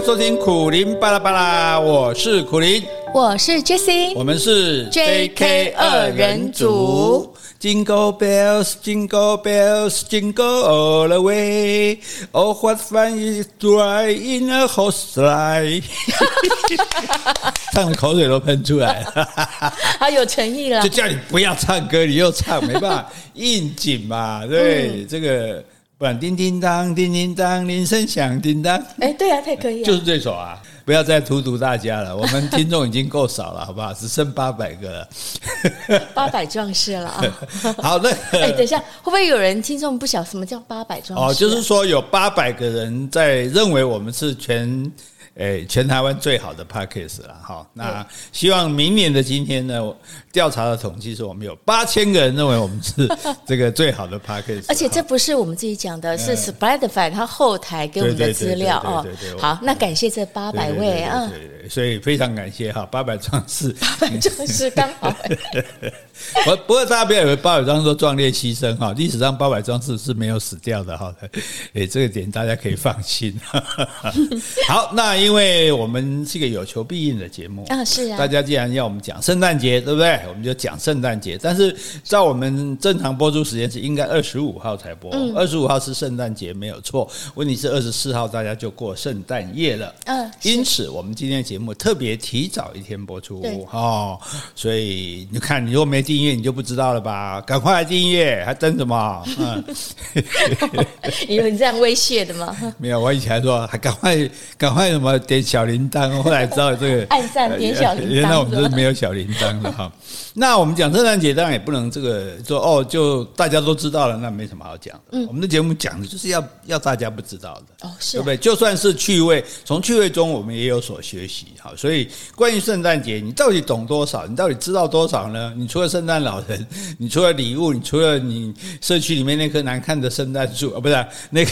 迎收听苦林巴拉巴拉，我是苦林，我是 Jessie，我们是 JK 二人组。Jingle bells, jingle bells, jingle all the way. Oh, what fun it is to ride in a horse sleigh！唱的口水都喷出来了，好有诚意了。就叫你不要唱歌，你又唱，没办法应景嘛。对，嗯、这个不然叮叮当，叮叮当，铃声响叮当。哎，对啊，太可以了，就是这首啊。不要再荼毒大家了，我们听众已经够少了，好不好？只剩八百个了，八百壮士了啊！好的，哎，等一下，会不会有人听众不晓什么叫八百壮士？哦，就是说有八百个人在认为我们是全。诶，全台湾最好的 p a c k a g e 了哈。那希望明年的今天呢，调查的统计是我们有八千个人认为我们是这个最好的 Podcast。而且这不是我们自己讲的，是 Spotify 它后台给我们的资料哦。好，那感谢这八百位啊。对对对，所以非常感谢哈，八百壮士，八百壮士刚好。不 不过大家不要以为八百壮士都壮烈牺牲哈，历史上八百壮士是没有死掉的哈。诶，这个点大家可以放心。好，那因为我们是一个有求必应的节目啊，是啊。大家既然要我们讲圣诞节，对不对？我们就讲圣诞节。但是在我们正常播出时间是应该二十五号才播，二十五号是圣诞节没有错。问题是二十四号大家就过圣诞夜了，嗯。因此我们今天的节目特别提早一天播出哦。所以你看，你如果没订阅，你就不知道了吧？赶快来订阅，还等什么？嗯，因为你这样威胁的吗？没有，我以前还说还赶快赶快什么点小铃铛，后来知道这个 按赞点小铃铛，原来我们是没有小铃铛的哈。那我们讲圣诞节当然也不能这个说哦，就大家都知道了，那没什么好讲的。嗯，我们的节目讲的就是要要大家不知道的哦，是对不对？就算是趣味，从趣味中我们也有所学习好。所以关于圣诞节，你到底懂多少？你到底知道多少呢？你除了圣诞老人，你除了礼物，你除了你社区里面那棵难看的圣诞树啊，不是那个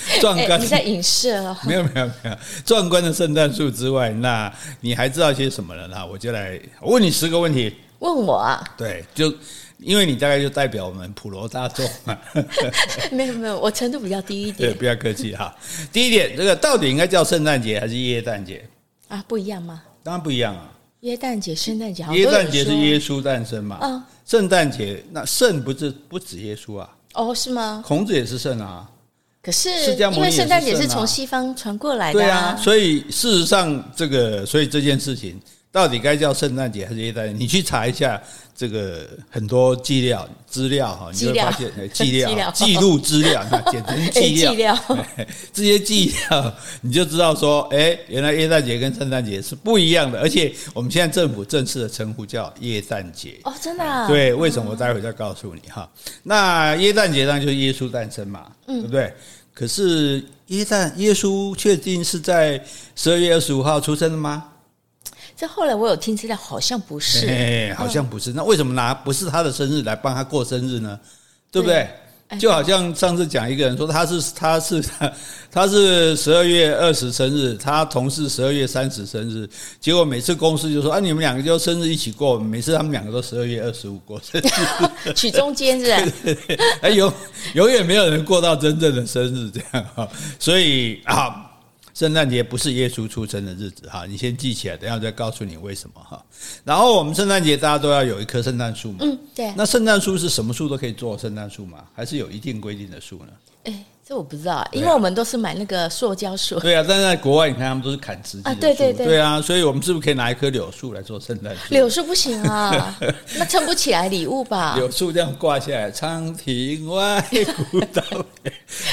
壮观？你在影视了？没有没有没有，壮观的圣诞树之外，那你还知道些什么呢？那我就来我问你十个问题。问我啊？对，就因为你大概就代表我们普罗大众嘛。没有没有，我程度比较低一点。对，不要客气哈。第一点，这个到底应该叫圣诞节还是耶诞节啊？不一样吗？当然不一样啊。耶诞节、圣诞节，耶诞节是耶稣诞生嘛？嗯。圣诞节那圣不是不止耶稣啊？哦，是吗？孔子也是圣啊。可是因为圣诞节是从西方传过来的，对啊。所以事实上，这个所以这件事情。到底该叫圣诞节还是耶诞节？你去查一下这个很多资料资料哈，你会发现资料 记录资料，那 简直是记料。这些记料你就知道说，哎，原来耶诞节跟圣诞节是不一样的。而且我们现在政府正式的称呼叫耶诞节哦，真的啊？对，为什么？我待会再告诉你哈。那耶诞节上就是耶稣诞生嘛，对不对？可是耶诞耶稣确定是在十二月二十五号出生的吗？这后来我有听资料，好像不是，哎，好像不是。那为什么拿不是他的生日来帮他过生日呢？对不对？就好像上次讲一个人说他是他是 他是十二月二十生日，他同事十二月三十生日，结果每次公司就说啊，你们两个就生日一起过，每次他们两个都十二月二十五过生日，取中间是吧？哎，永永远没有人过到真正的生日这样哈，所以啊。圣诞节不是耶稣出生的日子哈，你先记起来，等下再告诉你为什么哈。然后我们圣诞节大家都要有一棵圣诞树嘛，嗯，对。那圣诞树是什么树都可以做圣诞树吗？还是有一定规定的树呢？哎。这我不知道，因为我们都是买那个塑胶树。对啊，但是在国外，你看他们都是砍直的啊，对对对，对啊，所以我们是不是可以拿一棵柳树来做圣诞树？柳树不行啊，那撑不起来礼物吧？柳树这样挂下来，苍亭外，古道。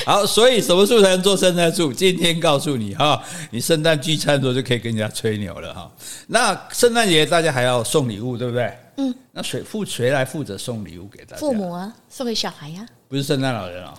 好，所以什么树才能做圣诞树？今天告诉你哈，你圣诞聚餐的时候就可以跟人家吹牛了哈。那圣诞节大家还要送礼物，对不对？嗯。那谁负谁来负责送礼物给大家？父母啊，送给小孩呀。不是圣诞老人啊。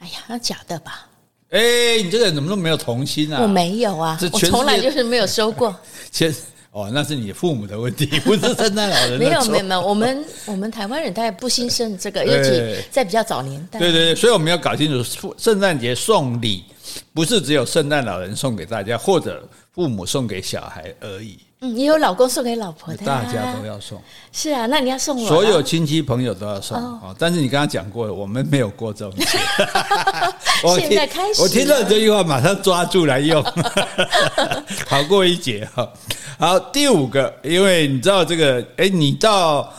哎呀，那假的吧？哎、欸，你这个人怎么都没有童心啊？我没有啊，我从来就是没有收过。其实哦，那是你父母的问题，不是圣诞老人。没有没有没有，我们 我们台湾人大概不兴盛这个，尤其在比较早年代。对对对，所以我们要搞清楚，圣诞节送礼不是只有圣诞老人送给大家，或者父母送给小孩而已。嗯，也有老公送给老婆的，大家都要送。是啊，那你要送我，所有亲戚朋友都要送。哦，但是你刚刚讲过了，我们没有过这种节。现在开始，我听到这句话马上抓住来用，好过一节哈。好，第五个，因为你知道这个，哎，你到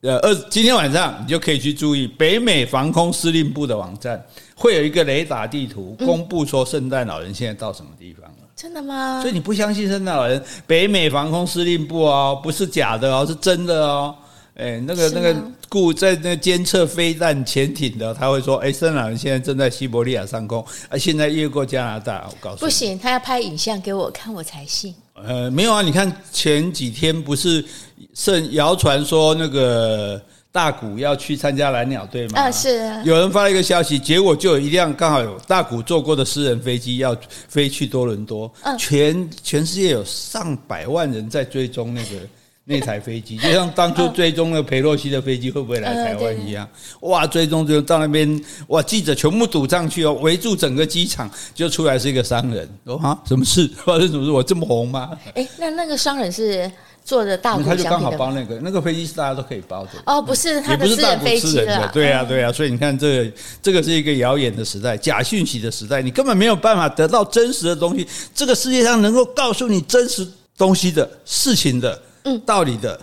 呃二今天晚上你就可以去注意北美防空司令部的网站，会有一个雷达地图公布说圣诞老人现在到什么地方了。真的吗？所以你不相信圣诞老人？北美防空司令部哦，不是假的哦，是真的哦。哎，那个那个顾在那监测飞弹潜艇的，他会说：“哎，圣诞老人现在正在西伯利亚上空，啊，现在越过加拿大。”我告诉你，不行，他要拍影像给我看，我才信。呃，没有啊，你看前几天不是盛谣传说那个。大谷要去参加蓝鸟队嘛？啊，是啊。有人发了一个消息，结果就有一辆刚好有大谷坐过的私人飞机要飞去多伦多。嗯，全全世界有上百万人在追踪那个 那台飞机，就像当初追踪那个裴洛西的飞机会不会来台湾一样。哇，追踪就到那边，哇，记者全部堵上去哦，围住整个机场，就出来是一个商人。哦啊，什么事？发生什么事？我这么红吗？哎，那那个商人是？做的大，他就刚好包那个那个飞机是大家都可以包的哦，不是，他的私人飞机的，对呀对呀，所以你看这个这个是一个谣言的时代，假讯息的时代，你根本没有办法得到真实的东西。这个世界上能够告诉你真实东西的事情的，嗯，道理的，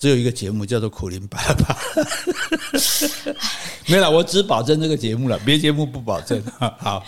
只有一个节目叫做苦林爸爸。没了，我只保证这个节目了，别节目不保证。好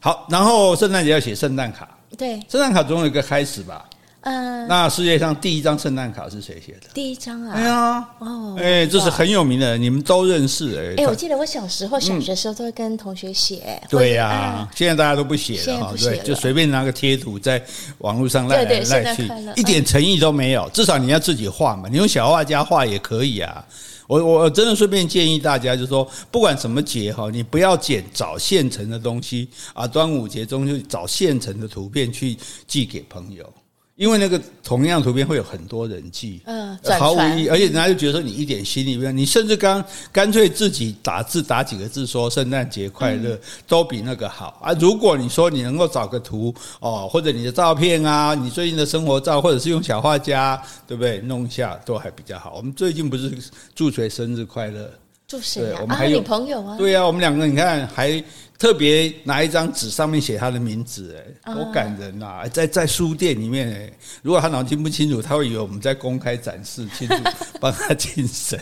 好，然后圣诞节要写圣诞卡，对，圣诞卡总有一个开始吧。嗯，那世界上第一张圣诞卡是谁写的？第一张啊！哎呀，哦，哎，这是很有名的，你们都认识哎。哎，我记得我小时候小学的时候都会跟同学写。对呀，现在大家都不写了哈，对，就随便拿个贴图在网络上赖来赖去，一点诚意都没有。至少你要自己画嘛，你用小画家画也可以啊。我我真的顺便建议大家，就是说，不管什么节哈，你不要捡找现成的东西啊。端午节中就找现成的图片去寄给朋友。因为那个同样图片会有很多人记，嗯，毫无意义，而且人家就觉得说你一点心意没有，你甚至刚干脆自己打字打几个字说圣诞节快乐，都比那个好啊。如果你说你能够找个图哦，或者你的照片啊，你最近的生活照，或者是用小画家，对不对？弄一下都还比较好。我们最近不是祝谁生日快乐？祝谁啊？我们还有女朋友啊？对呀，我们两个你看还。特别拿一张纸，上面写他的名字，哎，多感人呐！在在书店里面，哎，如果他脑筋不清楚，他会以为我们在公开展示，庆祝 帮他庆生。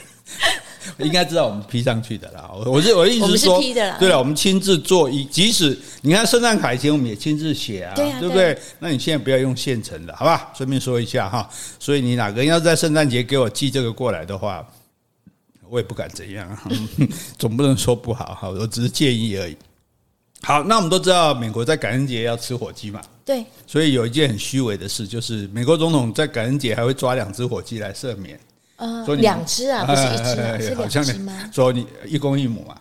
应该知道我们 P 上去的啦。我是我的意思是说，对了，我们亲自做一，即使你看圣诞卡以前我们也亲自写啊，对不对？那你现在不要用现成的，好吧？顺便说一下哈。所以你哪个人要在圣诞节给我寄这个过来的话，我也不敢怎样，总不能说不好哈。我只是建议而已。好，那我们都知道美国在感恩节要吃火鸡嘛？对。所以有一件很虚伪的事，就是美国总统在感恩节还会抓两只火鸡来赦免。呃，两只啊，不是一只啊，是两只吗？说你一公一母嘛？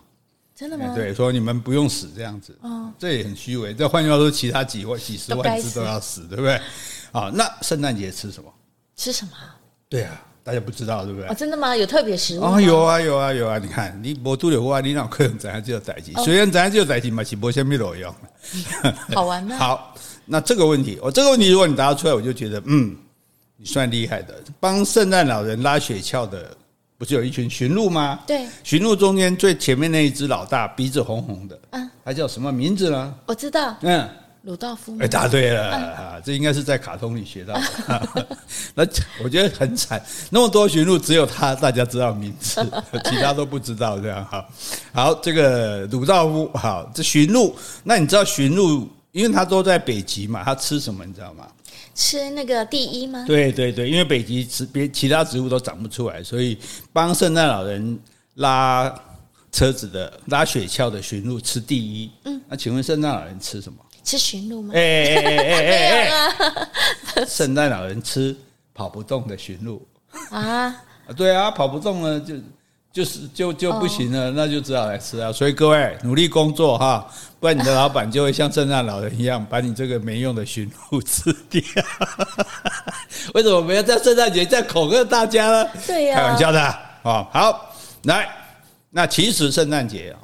真的吗？对，说你们不用死这样子。哦，这也很虚伪。这换句话说，其他几万、几十万只都要死，对不对？啊，那圣诞节吃什么？吃什么？对啊。大家不知道对不对？哦，真的吗？有特别食物哦，有啊，有啊，有啊！你看，你博都有话，你老客人怎样就有代志，虽然怎样就有代志嘛，是博先没有用。好玩吗？好，那这个问题，我这个问题如果你答得出来，我就觉得，嗯，你算厉害的。帮圣诞老人拉雪橇的，不是有一群驯鹿吗？对，驯鹿中间最前面那一只老大，鼻子红红的，嗯，他叫什么名字呢？我知道，嗯。鲁道夫，哎，答对了啊！这应该是在卡通里学到的。那我觉得很惨，那么多驯鹿，只有他大家知道名字，其他都不知道。这样哈，好，这个鲁道夫，好，这驯鹿，那你知道驯鹿，因为它都在北极嘛，它吃什么？你知道吗？吃那个第一吗？对对对，因为北极植别其他植物都长不出来，所以帮圣诞老人拉车子的、拉雪橇的驯鹿吃第一。嗯，那请问圣诞老人吃什么？吃驯鹿吗？哎哎哎哎哎！圣诞老人吃跑不动的驯鹿啊？对啊，跑不动了就就是就就不行了，那就只好来吃啊。所以各位努力工作哈，不然你的老板就会像圣诞老人一样，把你这个没用的驯鹿吃掉。为什么我们要在圣诞节再恐吓大家呢？对呀，开玩笑的啊。好，来，那其实圣诞节啊。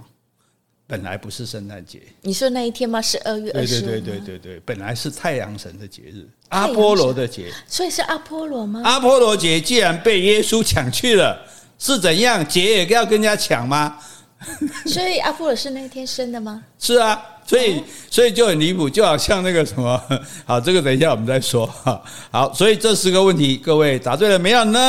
本来不是圣诞节，你说那一天吗？是二月二十五。对对对对对，本来是太阳神的节日，阿波罗的节，所以是阿波罗吗？阿波罗节既然被耶稣抢去了，是怎样？节也要跟人家抢吗？所以阿波罗是那天生的吗？是啊，所以所以就很离谱，就好像那个什么，好，这个等一下我们再说哈。好，所以这十个问题，各位答对了没有呢？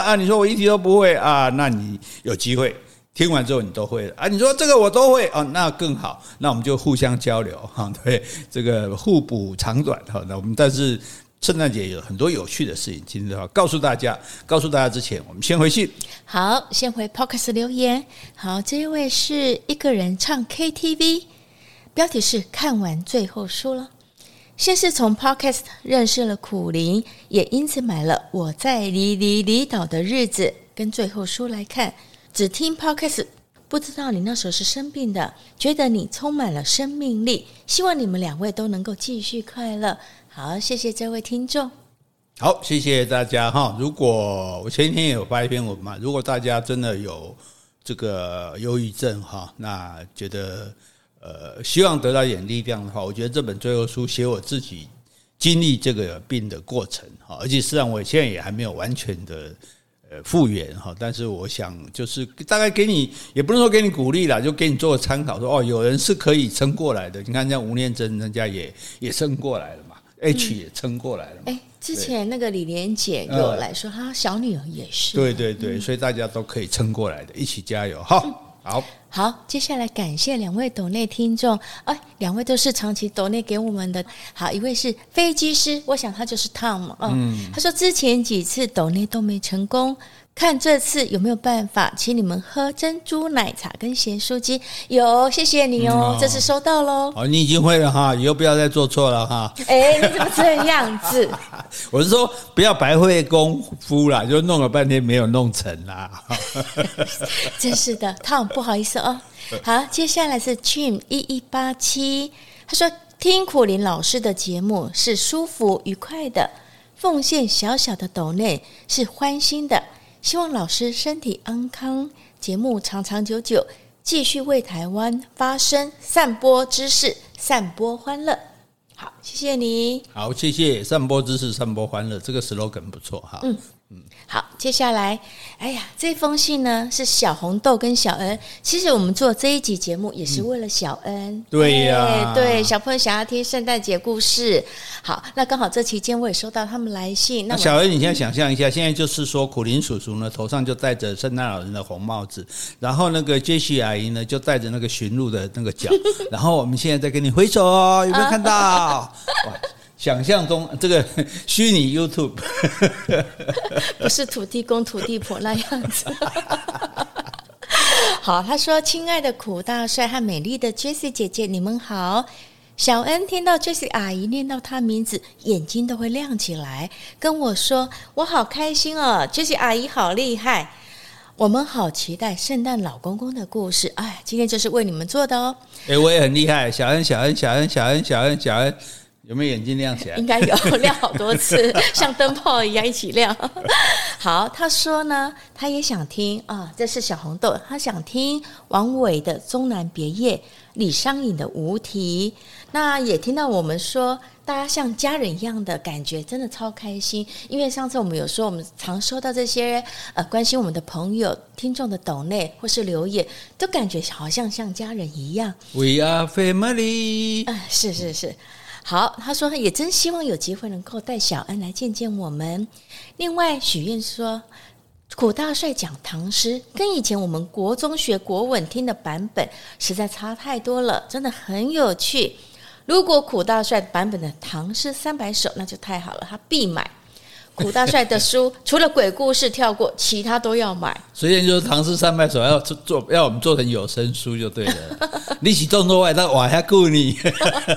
啊，你说我一题都不会啊，那你有机会听完之后你都会啊。你说这个我都会啊，那更好，那我们就互相交流哈，对，这个互补长短哈。那我们但是。圣诞节有很多有趣的事情，今天的话告诉大家。告诉大家之前，我们先回信。好，先回 Podcast 留言。好，这一位是一个人唱 KTV，标题是看完最后书了。先是从 Podcast 认识了苦苓，也因此买了《我在离离离岛的日子》跟最后书来看。只听 Podcast，不知道你那时候是生病的，觉得你充满了生命力。希望你们两位都能够继续快乐。好，谢谢这位听众。好，谢谢大家哈。如果我前天也有发一篇文嘛，如果大家真的有这个忧郁症哈，那觉得呃希望得到一点力量的话，我觉得这本最后书写我自己经历这个病的过程哈，而且实际上我现在也还没有完全的呃复原哈，但是我想就是大概给你也不能说给你鼓励啦，就给你做个参考，说哦，有人是可以撑过来的。你看像吴念真人家也也撑过来了嘛。H 也撑过来了嘛？之前那个李连杰有来说，他小女儿也是。对对对，所以大家都可以撑过来的，一起加油！哈，好，好。接下来感谢两位抖内听众，哎，两位都是长期抖内给我们的。好，一位是飞机师，我想他就是 Tom。嗯，他说之前几次抖内都没成功。看这次有没有办法请你们喝珍珠奶茶跟咸酥鸡？有，谢谢你哦，这次收到喽。哦，你已经会了哈，以后不要再做错了哈。哎，你怎么这样子？我是说不要白费功夫啦，就弄了半天没有弄成啦。真是的，Tom，不好意思哦。好，接下来是 Jim 一一八七，他说听苦林老师的节目是舒服愉快的，奉献小小的斗内是欢欣的。希望老师身体安康，节目长长久久，继续为台湾发声，散播知识，散播欢乐。好，谢谢你。好，谢谢散播知识，散播欢乐，这个 slogan 不错哈。嗯。嗯，好，接下来，哎呀，这封信呢是小红豆跟小恩。其实我们做这一集节目也是为了小恩。嗯、对呀、啊，对，小朋友想要听圣诞节故事。好，那刚好这期间我也收到他们来信。那小恩，你现在想象一下，现在就是说苦林叔叔呢头上就戴着圣诞老人的红帽子，然后那个杰西阿姨呢就戴着那个驯鹿的那个角，然后我们现在在跟你挥手哦，有没有看到？哇！想象中 这个虚拟 YouTube 不是土地公土地婆那样子。好，他说：“亲爱的苦大帅和美丽的 Jessie 姐姐，你们好。”小恩听到 Jessie 阿姨念到她名字，眼睛都会亮起来，跟我说：“我好开心哦，Jessie 阿姨好厉害。”我们好期待圣诞老公公的故事。哎，今天就是为你们做的哦。哎，我也很厉害，小恩，小恩，小恩，小恩，小恩，小恩。有没有眼睛亮起来？应该有，亮好多次，像灯泡一样一起亮。好，他说呢，他也想听啊，这是小红豆，他想听王伟的《终南别业》，李商隐的《无题》。那也听到我们说，大家像家人一样的感觉，真的超开心。因为上次我们有说，我们常收到这些呃关心我们的朋友、听众的抖内或是留言，都感觉好像像家人一样。We are family。啊，是是是。好，他说也真希望有机会能够带小恩来见见我们。另外许愿说，苦大帅讲唐诗跟以前我们国中学国文听的版本实在差太多了，真的很有趣。如果苦大帅版本的唐诗三百首，那就太好了，他必买。苦大帅的书 除了鬼故事跳过，其他都要买。所以就是唐诗三百首要做，要我们做成有声书就对了。你起动作外，但我还顾你。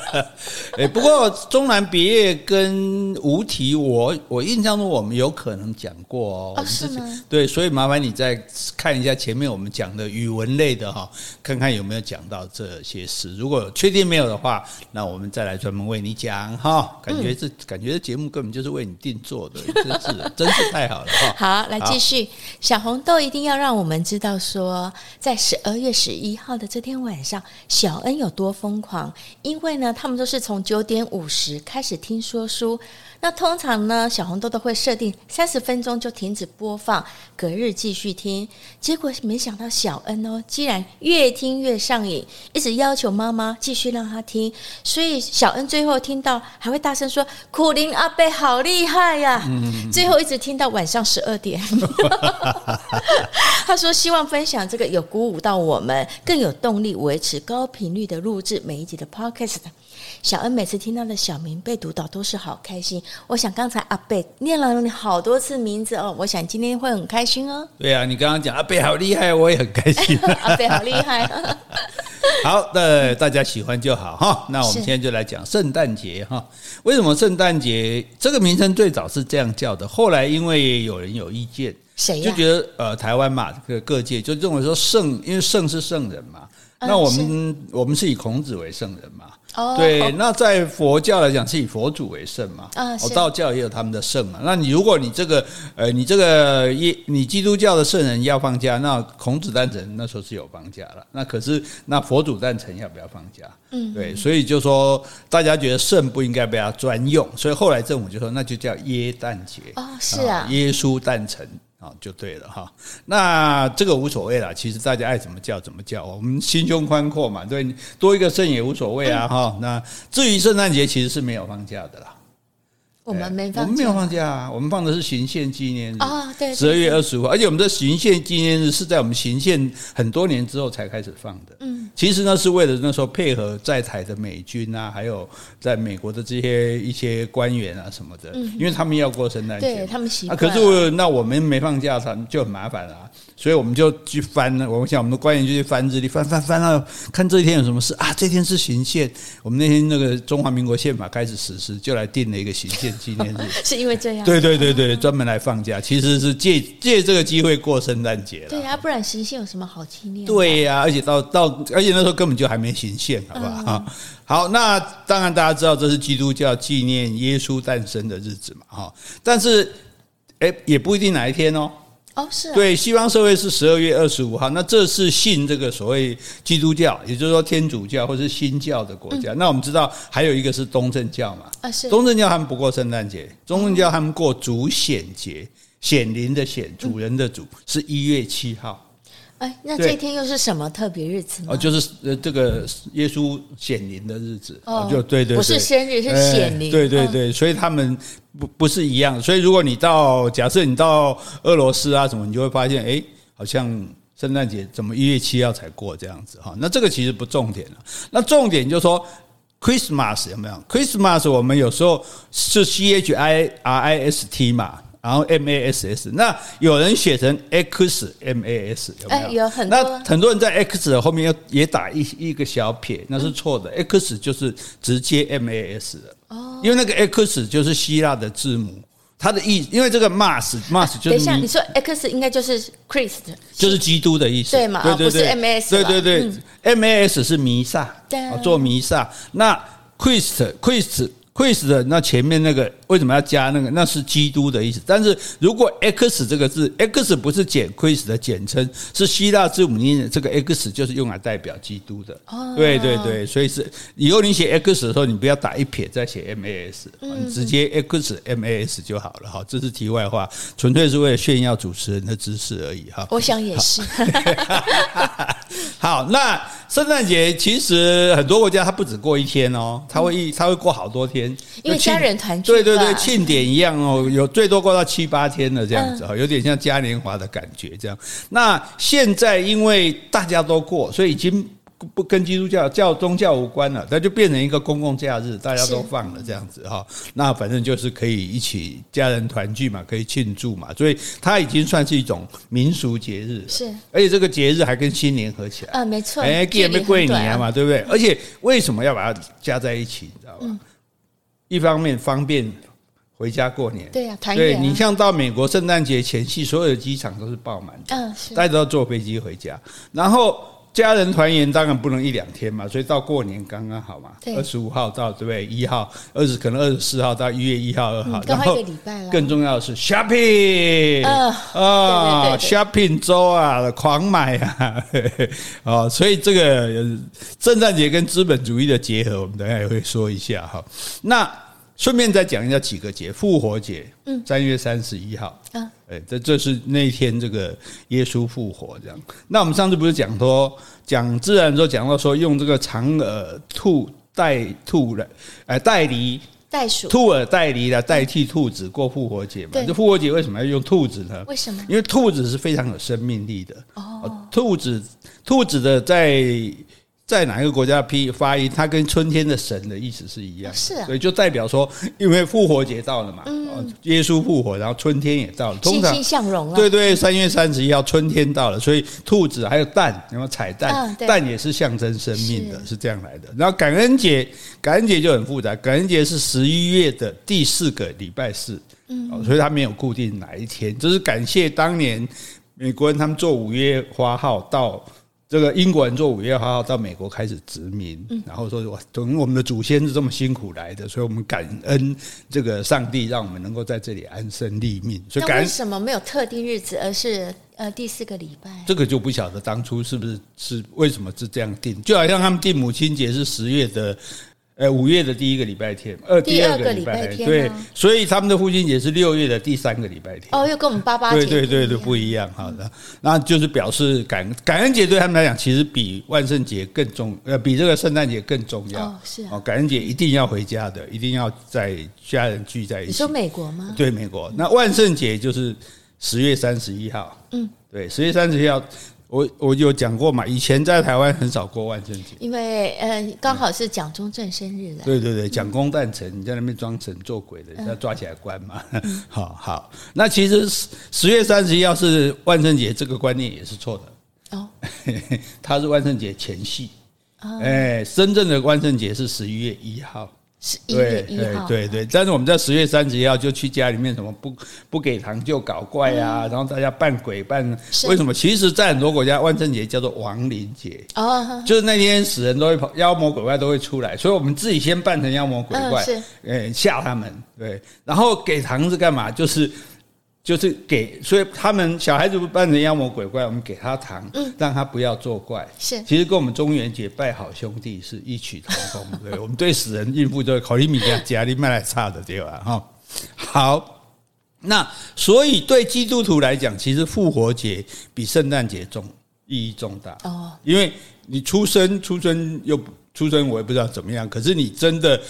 哎，不过《中南别业》跟《无题》我，我我印象中我们有可能讲过哦。哦，是吗？对，所以麻烦你再看一下前面我们讲的语文类的哈，看看有没有讲到这些事。如果确定没有的话，那我们再来专门为你讲哈。感觉这、嗯、感觉这节目根本就是为你定做的，真是真是太好了。好，来继续。小红豆一定要让我们知道说，在十二月十一号的这天晚上。小恩有多疯狂？因为呢，他们都是从九点五十开始听说书，那通常呢，小红豆都会设定三十分钟就停止播放，隔日继续听。结果没想到小恩哦，竟然越听越上瘾，一直要求妈妈继续让他听。所以小恩最后听到还会大声说：“苦苓阿贝好厉害呀、啊！”嗯、最后一直听到晚上十二点。他说：“希望分享这个有鼓舞到我们，更有动力维持高频率的录制每一集的 Podcast。”小恩每次听到的小明被读到都是好开心。我想刚才阿贝念了你好多次名字哦，我想今天会很开心哦。对啊，你刚刚讲阿贝好厉害，我也很开心。阿贝好厉害。好，那大家喜欢就好哈。那我们现在就来讲圣诞节哈。为什么圣诞节这个名称最早是这样叫的？后来因为有人有意见，就觉得呃，台湾嘛，各各界就认为说圣，因为圣是圣人嘛。那我们我们是以孔子为圣人嘛？哦，对，那在佛教来讲是以佛祖为圣嘛？啊，道教也有他们的圣嘛。那你如果你这个呃，你这个耶，你基督教的圣人要放假，那孔子诞辰那时候是有放假了。那可是那佛祖诞辰要不要放假？嗯，对，所以就说大家觉得圣不应该被他专用，所以后来政府就说那就叫耶诞节。哦，是啊，耶稣诞辰。啊，就对了哈。那这个无所谓了，其实大家爱怎么叫怎么叫，我们心胸宽阔嘛，对，多一个肾也无所谓啊哈。那至于圣诞节，其实是没有放假的啦。我们没放，我们没有放假啊，我们放的是行宪纪念日啊，对，十二月二十五号，而且我们的行宪纪念日是在我们行宪很多年之后才开始放的。嗯，其实呢是为了那时候配合在台的美军啊，还有在美国的这些一些官员啊什么的，因为他们要过圣诞节，对他们习惯。可是那我们没放假，他们就很麻烦了。所以我们就去翻，我们想我们的官员就去翻日历，翻翻翻到看这一天有什么事啊？这天是行宪，我们那天那个中华民国宪法开始实施，就来定了一个行宪纪念日，是因为这样？对对对对，专门来放假，其实是借借这个机会过圣诞节了。对啊，不然行宪有什么好纪念？对呀、啊，而且到到，而且那时候根本就还没行宪，好不好？嗯、好，那当然大家知道这是基督教纪念耶稣诞生的日子嘛，哈，但是哎，也不一定哪一天哦。哦，是、啊、对，西方社会是十二月二十五号，那这是信这个所谓基督教，也就是说天主教或是新教的国家。嗯、那我们知道还有一个是东正教嘛，啊是，东正教他们不过圣诞节，东正教他们过主显节，显灵的显，主人的主，是一月七号。哎，那这一天又是什么特别日子吗？哦，就是呃，这个耶稣显灵的日子，哦，就对对对，不是生日，是显灵，对对对，所以他们不不是一样。所以如果你到假设你到俄罗斯啊什么，你就会发现，哎，好像圣诞节怎么一月七号才过这样子哈？那这个其实不重点了。那重点就是说，Christmas 有没有？Christmas 我们有时候是 C H I R I S T 嘛。然后 M A S S，那有人写成 X M A S，有没有？哎，有很多。那很多人在 X 的后面也打一一个小撇，那是错的。嗯、X 就是直接 M A S 的，哦，因为那个 X 就是希腊的字母，它的意，因为这个 Mass Mass 就是。等一下，你说 X 应该就是 Christ，就是基督的意思，对嘛？对对对，不是 M A S，对对对，M A S 是弥撒，对，做弥撒。那 Christ Christ。Christ 的那前面那个为什么要加那个？那是基督的意思。但是如果 X 这个字，X 不是简 Christ 的简称，是希腊字母音，这个 X 就是用来代表基督的。哦，对对对，所以是以后你写 X 的时候，你不要打一撇再写 MAS，你直接 X MAS 就好了。哈，这是题外话，纯粹是为了炫耀主持人的知识而已。哈，我想也是。好，那圣诞节其实很多国家它不止过一天哦，它会一它会过好多天。因为家人团聚，对对对，庆典一样哦，有最多过到七八天的这样子，有点像嘉年华的感觉这样。那现在因为大家都过，所以已经不跟基督教教宗教无关了，那就变成一个公共假日，大家都放了这样子哈。那反正就是可以一起家人团聚嘛，可以庆祝嘛，所以它已经算是一种民俗节日。是，而且这个节日还跟新年合起来。嗯，没错。哎，给没过年嘛，对不对？而且为什么要把它加在一起？你知道吧？一方面方便回家过年，对呀、啊，对你像到美国圣诞节前夕，所有的机场都是爆满的，嗯，大家都要坐飞机回家，然后。家人团圆当然不能一两天嘛，所以到过年刚刚好嘛。二十五号到对不对？一号二十可能二十四号到一月一号二号，然后更重要的是 shopping 啊，shopping 周啊，狂买啊，啊，所以这个圣诞节跟资本主义的结合，我们等下也会说一下哈。那顺便再讲一下几个节，复活节，嗯，三月三十一号，嗯，哎，这这是那一天这个耶稣复活这样。那我们上次不是讲说讲自然的时候讲到说用这个长耳兔代兔来，哎，代梨。袋鼠、兔耳代梨来代替兔子过复活节嘛？这复活节为什么要用兔子呢？为什么？因为兔子是非常有生命力的。哦，兔子，兔子的在。在哪一个国家批发音，它跟春天的神的意思是一样，是啊，所以就代表说，因为复活节到了嘛，嗯，耶稣复活，然后春天也到了，欣欣向荣啊，对对，三月三十一号春天到了，所以兔子还有蛋，然后彩蛋，蛋也是象征生命的，是。这样来的。然后感恩节，感恩节就很复杂，感恩节是十一月的第四个礼拜四，嗯，所以它没有固定哪一天，就是感谢当年美国人他们坐五月花号到。这个英国人坐五月花号到美国开始殖民，然后说哇，等我们的祖先是这么辛苦来的，所以我们感恩这个上帝，让我们能够在这里安身立命。所以感恩，为什么没有特定日子，而是呃第四个礼拜？这个就不晓得当初是不是是为什么是这样定，就好像他们定母亲节是十月的。呃，五月的第一个礼拜天，二第二个礼拜天，对，所以他们的父亲节是六月的第三个礼拜天。哦，又跟我们八八对对对对不一样。好的，那就是表示感感恩节对他们来讲，其实比万圣节更重，呃，比这个圣诞节更重要。哦，是哦，感恩节一定要回家的，一定要在家人聚在一起。你说美国吗？对，美国。那万圣节就是十月三十一号。嗯，对，十月三十一号。我我有讲过嘛，以前在台湾很少过万圣节，因为呃刚好是蒋中正生日了。对对对，蒋公诞辰，你在那边装神做鬼的，要抓起来关嘛。好好，那其实十月三十一号是万圣节，这个观念也是错的。哦，它是万圣节前夕。哎，真正的万圣节是十一月一号。十一月一号，对对对，但是我们在十月三十一号就去家里面什么不不给糖就搞怪啊，然后大家扮鬼扮，为什么？其实，在很多国家，万圣节叫做亡灵节哦，就是那天死人都会跑，妖魔鬼怪都会出来，所以我们自己先扮成妖魔鬼怪，嗯，吓他们，对，然后给糖是干嘛？就是。就是给，所以他们小孩子不扮成妖魔鬼怪，我们给他糖，让他不要作怪。是，其实跟我们中元节拜好兄弟是异曲同工。对，我们对死人孕妇就是考虑米家家里卖来差的对吧？哈，好，那所以对基督徒来讲，其实复活节比圣诞节重意义重大哦，因为你出生出生又出生，我也不知道怎么样，可是你真的。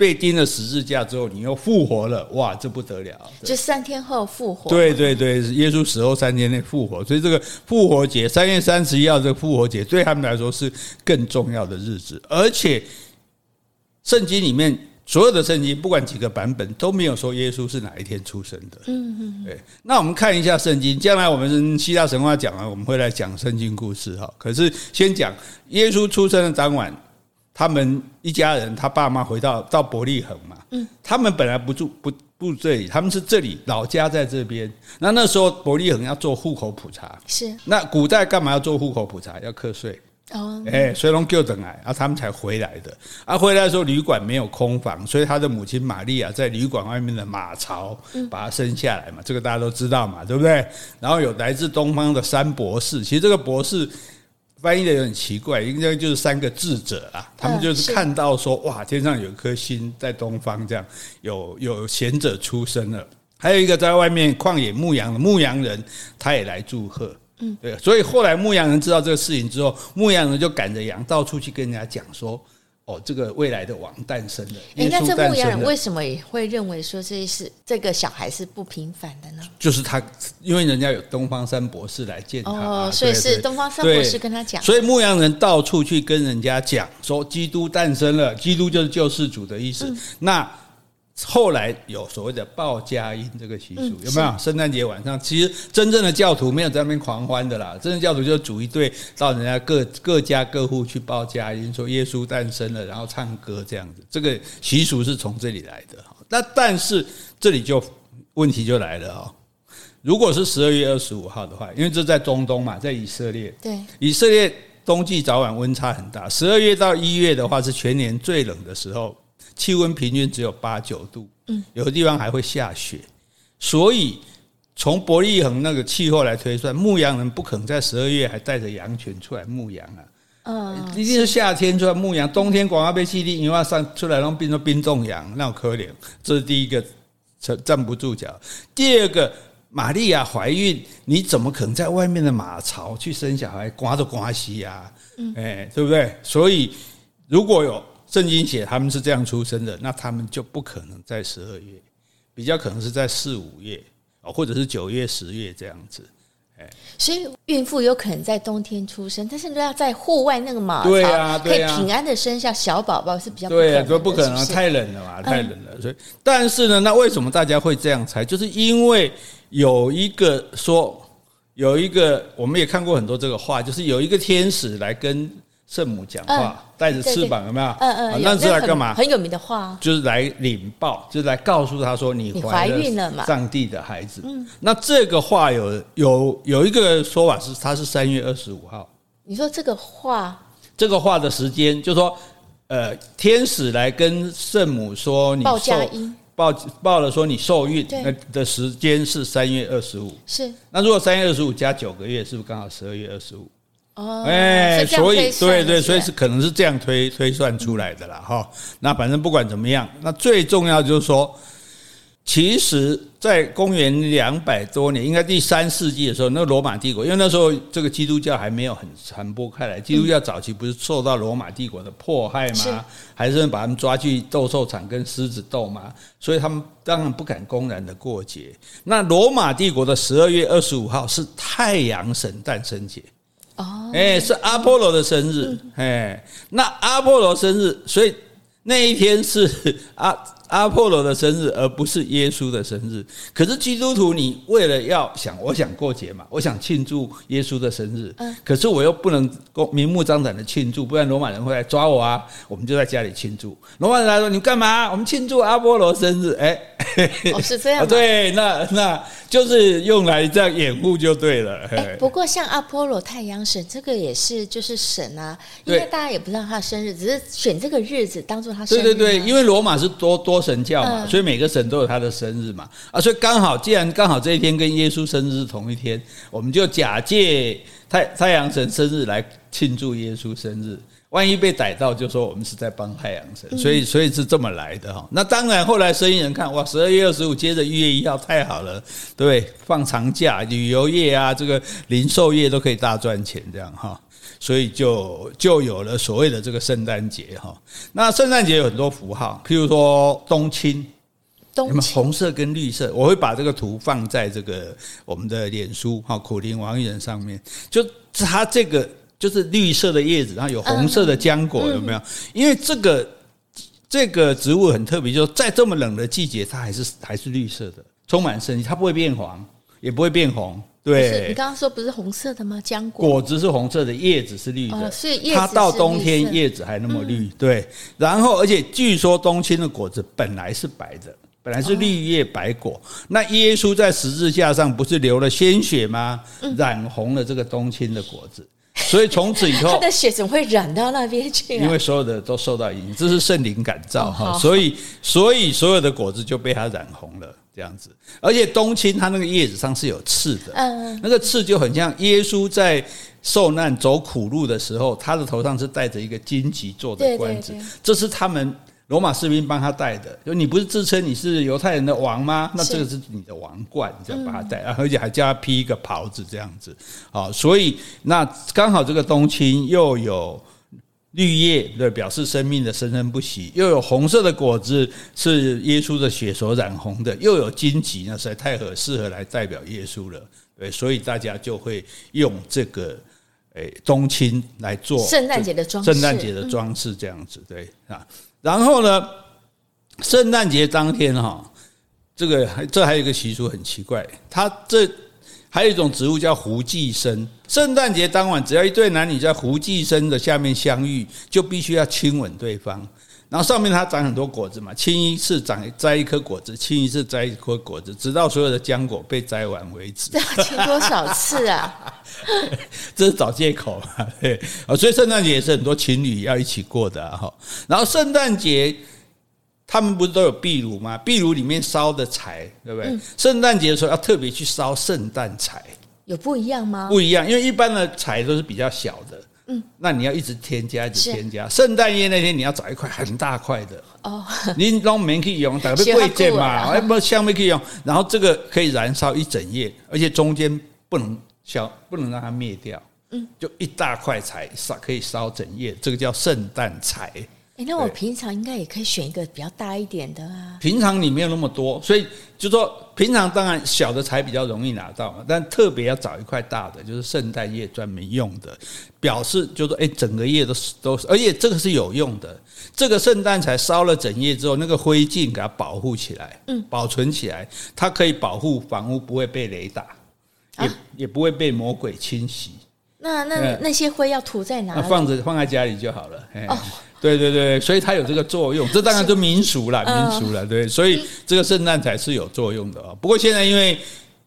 被钉了十字架之后，你又复活了，哇，这不得了！就三天后复活。对对对，耶稣死后三天内复活，所以这个复活节三月三十一号这个复活节对他们来说是更重要的日子，而且圣经里面所有的圣经不管几个版本都没有说耶稣是哪一天出生的。嗯嗯，对。那我们看一下圣经，将来我们希腊神话讲完，我们会来讲圣经故事哈。可是先讲耶稣出生的当晚。他们一家人，他爸妈回到到伯利恒嘛，嗯，他们本来不住不不这里，他们是这里老家在这边。那那时候伯利恒要做户口普查，是。那古代干嘛要做户口普查？要课税哦，哎，所以龙就等来，然后他们才回来的。啊，回来的时候旅馆没有空房，所以他的母亲玛利亚在旅馆外面的马槽把他生下来嘛，这个大家都知道嘛，对不对？然后有来自东方的三博士，其实这个博士。翻译的有点奇怪，应该就是三个智者啊。他们就是看到说，哇，天上有一颗星在东方，这样有有贤者出生了。还有一个在外面旷野牧羊的牧羊人，他也来祝贺。嗯，对。所以后来牧羊人知道这个事情之后，牧羊人就赶着羊到处去跟人家讲说。哦，这个未来的王诞生了。哎，那这牧羊人为什么也会认为说这是这个小孩是不平凡的呢？就是他，因为人家有东方三博士来见他，哦，所以是东方三博士跟他讲。所以牧羊人到处去跟人家讲说，基督诞生了，基督就是救世主的意思。嗯、那。后来有所谓的报佳音这个习俗，有没有？圣诞节晚上，其实真正的教徒没有在那边狂欢的啦。真正教徒就组一队到人家各各家各户去报佳音，说耶稣诞生了，然后唱歌这样子。这个习俗是从这里来的。那但是这里就问题就来了哦。如果是十二月二十五号的话，因为这在中东嘛，在以色列，对，以色列冬季早晚温差很大。十二月到一月的话是全年最冷的时候。气温平均只有八九度，嗯，有的地方还会下雪，所以从伯利恒那个气候来推算，牧羊人不可能在十二月还带着羊群出来牧羊啊，嗯，一定是夏天出来牧羊，冬天广告被气地，因为上出来然后变成冰冻羊，那可怜。这是第一个站站不住脚。第二个，玛利亚怀孕，你怎么可能在外面的马槽去生小孩？刮着刮西呀，嗯，哎，对不对？所以如果有圣经写他们是这样出生的，那他们就不可能在十二月，比较可能是在四五月，或者是九月、十月这样子。所以孕妇有可能在冬天出生，但是都要在户外那个马对啊，对啊，可以平安的生下小宝宝是比较不对啊，说不可能，太冷了嘛，太冷了。所以，但是呢，那为什么大家会这样猜？就是因为有一个说，有一个我们也看过很多这个话，就是有一个天使来跟。圣母讲话，带着翅膀有没有？嗯嗯，那是来干嘛？很有名的话，就是来领报，就是来告诉他说你怀孕了嘛，上帝的孩子。嗯，那这个话有有有一个说法是，他是三月二十五号。你说这个话，这个话的时间，就是说，呃，天使来跟圣母说你受报报了说你受孕，那的时间是三月二十五。是，那如果三月二十五加九个月，是不是刚好十二月二十五？哦，哎，所以对对，所以是可能是这样推推算出来的啦，哈。那反正不管怎么样，那最重要就是说，其实，在公元两百多年，应该第三世纪的时候，那个罗马帝国，因为那时候这个基督教还没有很传播开来，基督教早期不是受到罗马帝国的迫害吗？还是把他们抓去斗兽场跟狮子斗吗？所以他们当然不敢公然的过节。那罗马帝国的十二月二十五号是太阳神诞生节。哦，哎，是阿波罗的生日，哎，那阿波罗生日，所以那一天是阿。阿波罗的生日，而不是耶稣的生日。可是基督徒，你为了要想，我想过节嘛，我想庆祝耶稣的生日。嗯。可是我又不能够明目张胆的庆祝，不然罗马人会来抓我啊。我们就在家里庆祝。罗马人来说：“你干嘛？我们庆祝阿波罗生日。”哎，哦，是这样。对，那那就是用来这样掩护就对了。哎，不过像阿波罗太阳神，这个也是就是神啊，因为大家也不知道他的生日，只是选这个日子当做他生日。对对对，因为罗马是多多。神教嘛，所以每个神都有他的生日嘛啊，所以刚好，既然刚好这一天跟耶稣生日是同一天，我们就假借太太阳神生日来庆祝耶稣生日。万一被逮到，就说我们是在帮太阳神，所以所以是这么来的哈。那当然，后来生意人看哇，十二月二十五接着一月一号太好了，对，放长假，旅游业啊，这个零售业都可以大赚钱，这样哈。所以就就有了所谓的这个圣诞节哈。那圣诞节有很多符号，譬如说冬青，冬青红色跟绿色，我会把这个图放在这个我们的脸书哈苦苓王艺人上面。就它这个就是绿色的叶子，然后有红色的浆果，有没有？因为这个这个植物很特别，就是在这么冷的季节，它还是还是绿色的，充满生机，它不会变黄，也不会变红。对，你刚刚说不是红色的吗？浆果果子是红色的，叶子是绿的，哦、所以叶子它到冬天叶子还那么绿。嗯、对，然后而且据说冬青的果子本来是白的，本来是绿叶白果。哦、那耶稣在十字架上不是流了鲜血吗？染红了这个冬青的果子。所以从此以后，他的血怎么会染到那边去？因为所有的都受到影响，这是圣灵感召哈，所以所以所有的果子就被他染红了，这样子。而且冬青它那个叶子上是有刺的，嗯，那个刺就很像耶稣在受难走苦路的时候，他的头上是戴着一个荆棘做的冠子，这是他们。罗马士兵帮他戴的，就你不是自称你是犹太人的王吗？那这个是你的王冠，你这样把他戴，而且还叫他披一个袍子这样子。好，所以那刚好这个冬青又有绿叶，对，表示生命的生生不息；又有红色的果子，是耶稣的血所染红的；又有荆棘，那实在太合适合来代表耶稣了。对，所以大家就会用这个诶冬青来做圣诞节的装饰，圣诞节的装饰这样子，对啊。然后呢，圣诞节当天哈，这个这还有一个习俗很奇怪，它这还有一种植物叫胡寄生。圣诞节当晚，只要一对男女在胡寄生的下面相遇，就必须要亲吻对方。然后上面它长很多果子嘛，亲一次长摘一颗果子，亲一次摘一颗果子，直到所有的浆果被摘完为止。这要亲多少次啊？这是找借口嘛？对啊，所以圣诞节也是很多情侣要一起过的哈。然后圣诞节他们不是都有壁炉吗？壁炉里面烧的柴，对不对？圣诞节的时候要特别去烧圣诞柴，有不一样吗？不一样，因为一般的柴都是比较小的。嗯，那你要一直添加，一直添加。圣诞夜那天你要找一块很大块的哦，你弄没可以用，打个贵贱嘛，哎不香没可以用，然后这个可以燃烧一整夜，而且中间不能消，不能让它灭掉，嗯，就一大块柴烧可以烧整夜，这个叫圣诞柴。欸、那我平常应该也可以选一个比较大一点的啊。平常你没有那么多，所以就说平常当然小的才比较容易拿到嘛，但特别要找一块大的，就是圣诞夜专门用的，表示就说哎，整个夜都是都是，而且这个是有用的。这个圣诞才烧了整夜之后，那个灰烬给它保护起来，嗯，保存起来，它可以保护房屋不会被雷打，也、啊、也不会被魔鬼侵袭。那那那些灰要涂在哪里？放着放在家里就好了。哦。对对对，所以它有这个作用，这当然就民俗了，民俗了，对，所以这个圣诞柴是有作用的啊。不过现在因为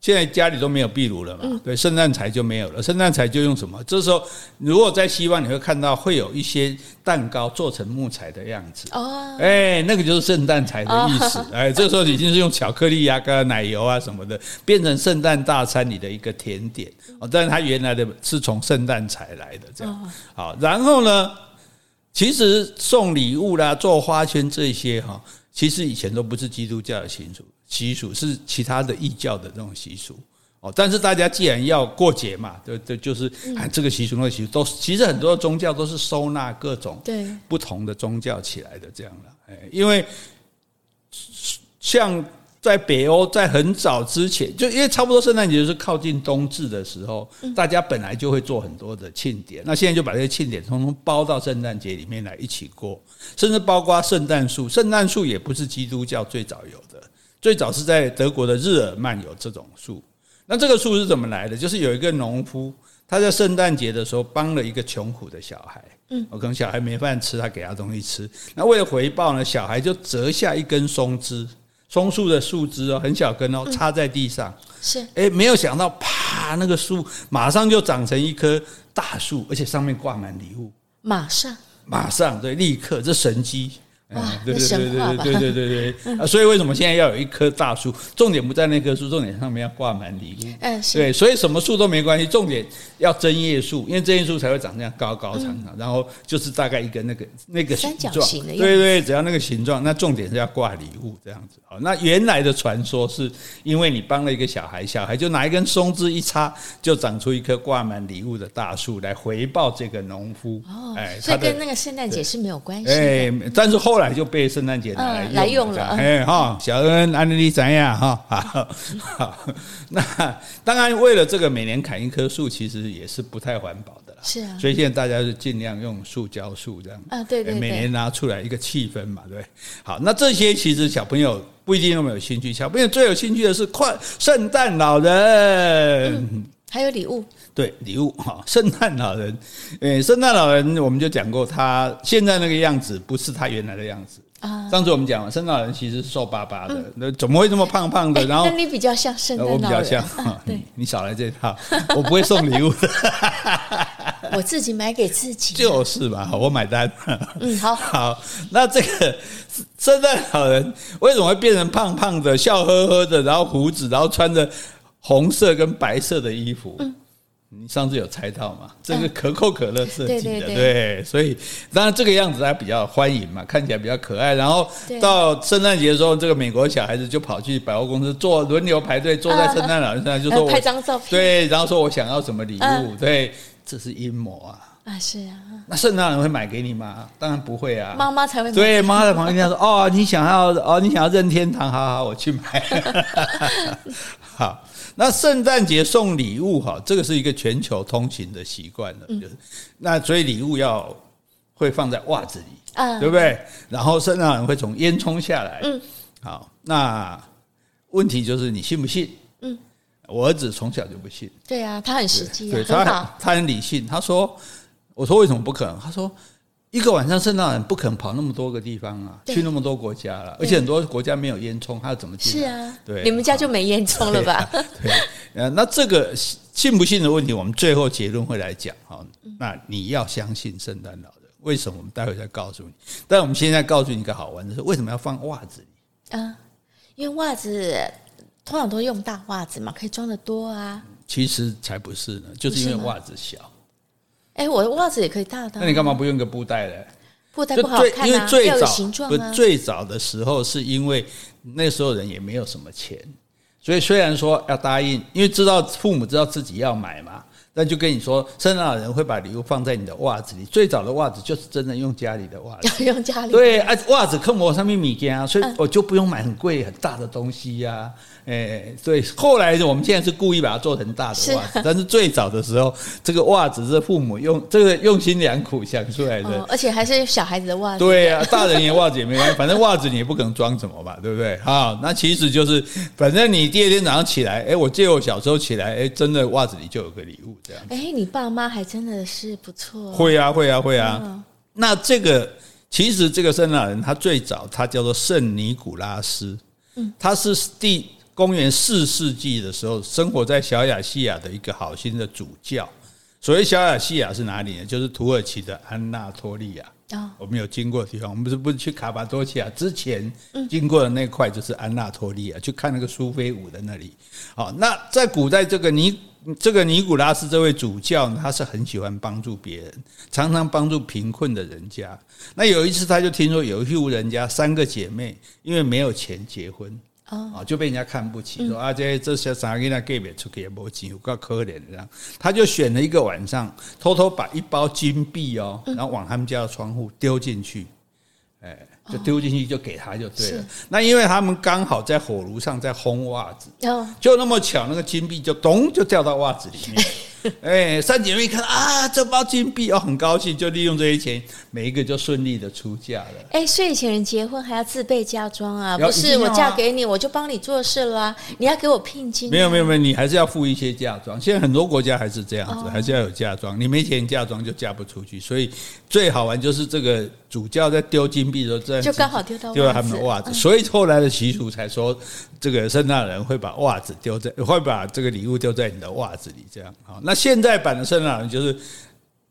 现在家里都没有壁炉了嘛，对，圣诞柴就没有了。圣诞柴就用什么？这时候如果在西方你会看到会有一些蛋糕做成木材的样子哦，哎，那个就是圣诞柴的意思。哎，这个时候已经是用巧克力啊、跟奶油啊什么的变成圣诞大餐里的一个甜点哦，但是它原来的是从圣诞柴来的这样。好，然后呢？其实送礼物啦、做花圈这些哈，其实以前都不是基督教的习俗，习俗是其他的异教的这种习俗哦。但是大家既然要过节嘛，对对，就是啊，这个习俗那个习俗都，其实很多宗教都是收纳各种对不同的宗教起来的这样的，哎，因为像。在北欧，在很早之前，就因为差不多圣诞节是靠近冬至的时候，大家本来就会做很多的庆典。那现在就把这些庆典通通包到圣诞节里面来一起过，甚至包括圣诞树。圣诞树也不是基督教最早有的，最早是在德国的日耳曼有这种树。那这个树是怎么来的？就是有一个农夫，他在圣诞节的时候帮了一个穷苦的小孩，嗯，可能小孩没饭吃，他给他东西吃。那为了回报呢，小孩就折下一根松枝。松树的树枝哦，很小根哦，插在地上。嗯、是，哎，没有想到，啪，那个树马上就长成一棵大树，而且上面挂满礼物。马上，马上，对，立刻，这神迹。啊，对对对对对对对对啊！所以为什么现在要有一棵大树？重点不在那棵树，重点上面要挂满礼物。嗯，对，所以什么树都没关系，重点要针叶树，因为针叶树才会长这样高高长长。然后就是大概一个那个那个形状，对对，只要那个形状，那重点是要挂礼物这样子。好，那原来的传说是因为你帮了一个小孩，小孩就拿一根松枝一插，就长出一棵挂满礼物的大树来回报这个农夫。哦，哎，所以跟那个圣诞节是没有关系。哎，但是后来。就被圣诞节拿来用，来用了，哎哈，小恩安利怎样哈？好，好，那当然为了这个每年砍一棵树，其实也是不太环保的啦。是啊，所以现在大家就尽量用塑胶树这样啊，对对，每年拿出来一个气氛嘛，对。好，那这些其实小朋友不一定那么有兴趣，小朋友最有兴趣的是快圣诞老人，嗯，还有礼物。对礼物哈，圣诞老人，诶，圣诞老人我们就讲过，他现在那个样子不是他原来的样子啊。上次我们讲了，圣诞老人其实是瘦巴巴的，那怎么会这么胖胖的？然后那你比较像圣诞老人，我比较像，对，你少来这套，我不会送礼物的，我自己买给自己，就是吧，我买单。嗯，好，好，那这个圣诞老人为什么会变成胖胖的、笑呵呵的，然后胡子，然后穿着红色跟白色的衣服？嗯。你上次有猜到嘛？这个可口可乐设计的，对，所以当然这个样子还比较欢迎嘛，看起来比较可爱。然后到圣诞节的时候，这个美国小孩子就跑去百货公司坐轮流排队，坐在圣诞老人身上，就说我拍张照片，对，然后说我想要什么礼物，对，这是阴谋啊！啊，是啊，那圣诞老人会买给你吗？当然不会啊，妈妈才会买。对，妈妈在旁边说：“哦，你想要哦，你想要任天堂，好好，我去买。” 好。那圣诞节送礼物哈，这个是一个全球通行的习惯了，就是那所以礼物要会放在袜子里，嗯对不对？然后圣诞老人会从烟囱下来，嗯，好，那问题就是你信不信？嗯，我儿子从小就不信，对啊，他很实际，对，他他很理性，他说，我说为什么不可能？他说。一个晚上，圣诞老人不可能跑那么多个地方啊，去那么多国家了，而且很多国家没有烟囱，他要怎么进？是啊，对，你们家就没烟囱了吧？对，呃，那这个信不信的问题，我们最后结论会来讲哈。那你要相信圣诞老人，为什么？我们待会再告诉你。但我们现在告诉你一个好玩的是，为什么要放袜子里？啊，因为袜子通常都用大袜子嘛，可以装的多啊。其实才不是呢，就是因为袜子小。哎，我的袜子也可以大的。那你干嘛不用个布袋呢？布袋不好看啊，因为最早要有形状啊。最早的时候是因为那时候人也没有什么钱，所以虽然说要答应，因为知道父母知道自己要买嘛。那就跟你说，圣诞老人会把礼物放在你的袜子里。最早的袜子就是真的用家里的袜子，用家里对啊，袜子刻我上面米件啊，所以我就不用买很贵很大的东西呀、啊。哎，对，后来我们现在是故意把它做成大的袜子，是但是最早的时候，这个袜子是父母用这个用心良苦想出来的，哦、而且还是小孩子的袜子。对啊，大人也袜子也没关系，反正袜子你也不可能装什么吧，对不对？啊，那其实就是，反正你第二天早上起来，哎，我记得我小时候起来，哎，真的袜子里就有个礼物这样。哎，你爸妈还真的是不错。会啊，会啊，会啊。嗯、那这个其实这个圣诞老人他最早他叫做圣尼古拉斯，嗯，他是第。公元四世纪的时候，生活在小亚细亚的一个好心的主教。所谓小亚细亚是哪里呢？就是土耳其的安纳托利亚。啊，我们有经过的地方，我们不是不是去卡巴多奇亚之前经过的那块，就是安纳托利亚，去看那个苏菲舞的那里。好，那在古代，这个尼这个尼古拉斯这位主教，他是很喜欢帮助别人，常常帮助贫困的人家。那有一次，他就听说有一户人家三个姐妹因为没有钱结婚。啊，就被人家看不起，说啊，这这些三个人给不出去也没钱，有够可怜这样。他就选了一个晚上，偷偷把一包金币哦，然后往他们家的窗户丢进去，哎，就丢进去就给他就对了。那因为他们刚好在火炉上在烘袜子，就那么巧，那个金币就咚就掉到袜子里面。哎，三姐妹一看啊，这包金币哦，很高兴，就利用这些钱，每一个就顺利的出嫁了。哎，所以以前人结婚还要自备嫁妆啊，不是我嫁给你，我就帮你做事了啊，你要给我聘金啊。没有没有没有，你还是要付一些嫁妆。现在很多国家还是这样子，还是要有嫁妆。你没钱嫁妆就嫁不出去，所以最好玩就是这个主教在丢金币的时候，这样就刚好丢到丢到他们的袜子，所以后来的习俗才说，这个圣诞人会把袜子丢在，会把这个礼物丢在你的袜子里，这样好那。现在版的圣诞老人就是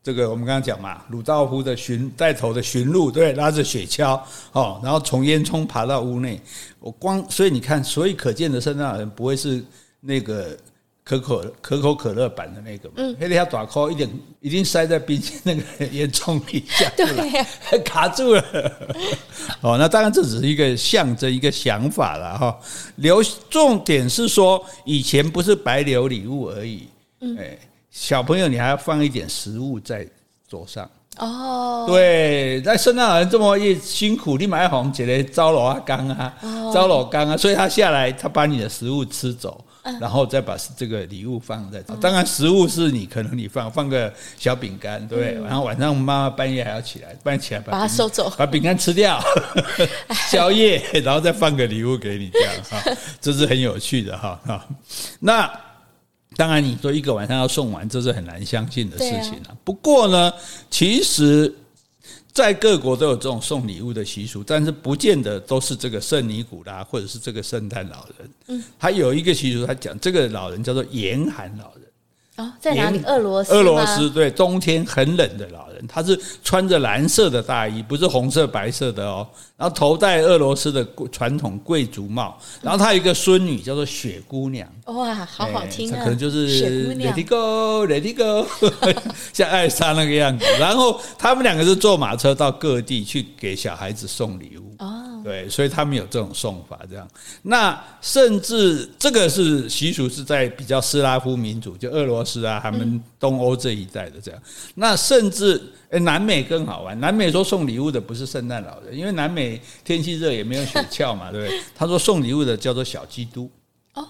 这个，我们刚刚讲嘛，鲁道夫的驯带头的驯鹿，对，拉着雪橇哦，然后从烟囱爬到屋内。我光所以你看，所以可见的圣诞老人不会是那个可口可口可乐版的那个，嗯，那条短裤一点已经塞在冰箱那个烟囱里下，对，卡住了。哦，那当然这只是一个象征，一个想法了哈。留重点是说，以前不是白留礼物而已，嗯，哎。小朋友，你还要放一点食物在桌上哦。对，在圣诞老人这么一辛苦，你买红起来招老阿刚啊，招老刚啊，所以他下来，他把你的食物吃走，然后再把这个礼物放在。当然，食物是你可能你放放个小饼干，对。然后晚上妈妈半夜还要起来，半夜起来把它收走，把饼干吃掉，宵夜，然后再放个礼物给你，这样哈，这是很有趣的哈哈。那。当然，你说一个晚上要送完，这是很难相信的事情了。不过呢，其实，在各国都有这种送礼物的习俗，但是不见得都是这个圣尼古拉或者是这个圣诞老人。嗯，还有一个习俗，他讲这个老人叫做严寒老人。哦，在哪里？俄罗斯。俄罗斯对，冬天很冷的老人，他是穿着蓝色的大衣，不是红色白色的哦。然后头戴俄罗斯的传统贵族帽。然后他有一个孙女叫做雪姑娘。哇，好好听啊！可能就是雪姑娘，Let it go，Let it go，像艾莎那个样子。然后他们两个是坐马车到各地去给小孩子送礼物。哦。对，所以他们有这种送法，这样。那甚至这个是习俗，是在比较斯拉夫民族，就俄罗斯啊，他们东欧这一带的这样。那甚至诶，南美更好玩。南美说送礼物的不是圣诞老人，因为南美天气热，也没有雪橇嘛，对不对？他说送礼物的叫做小基督。哦，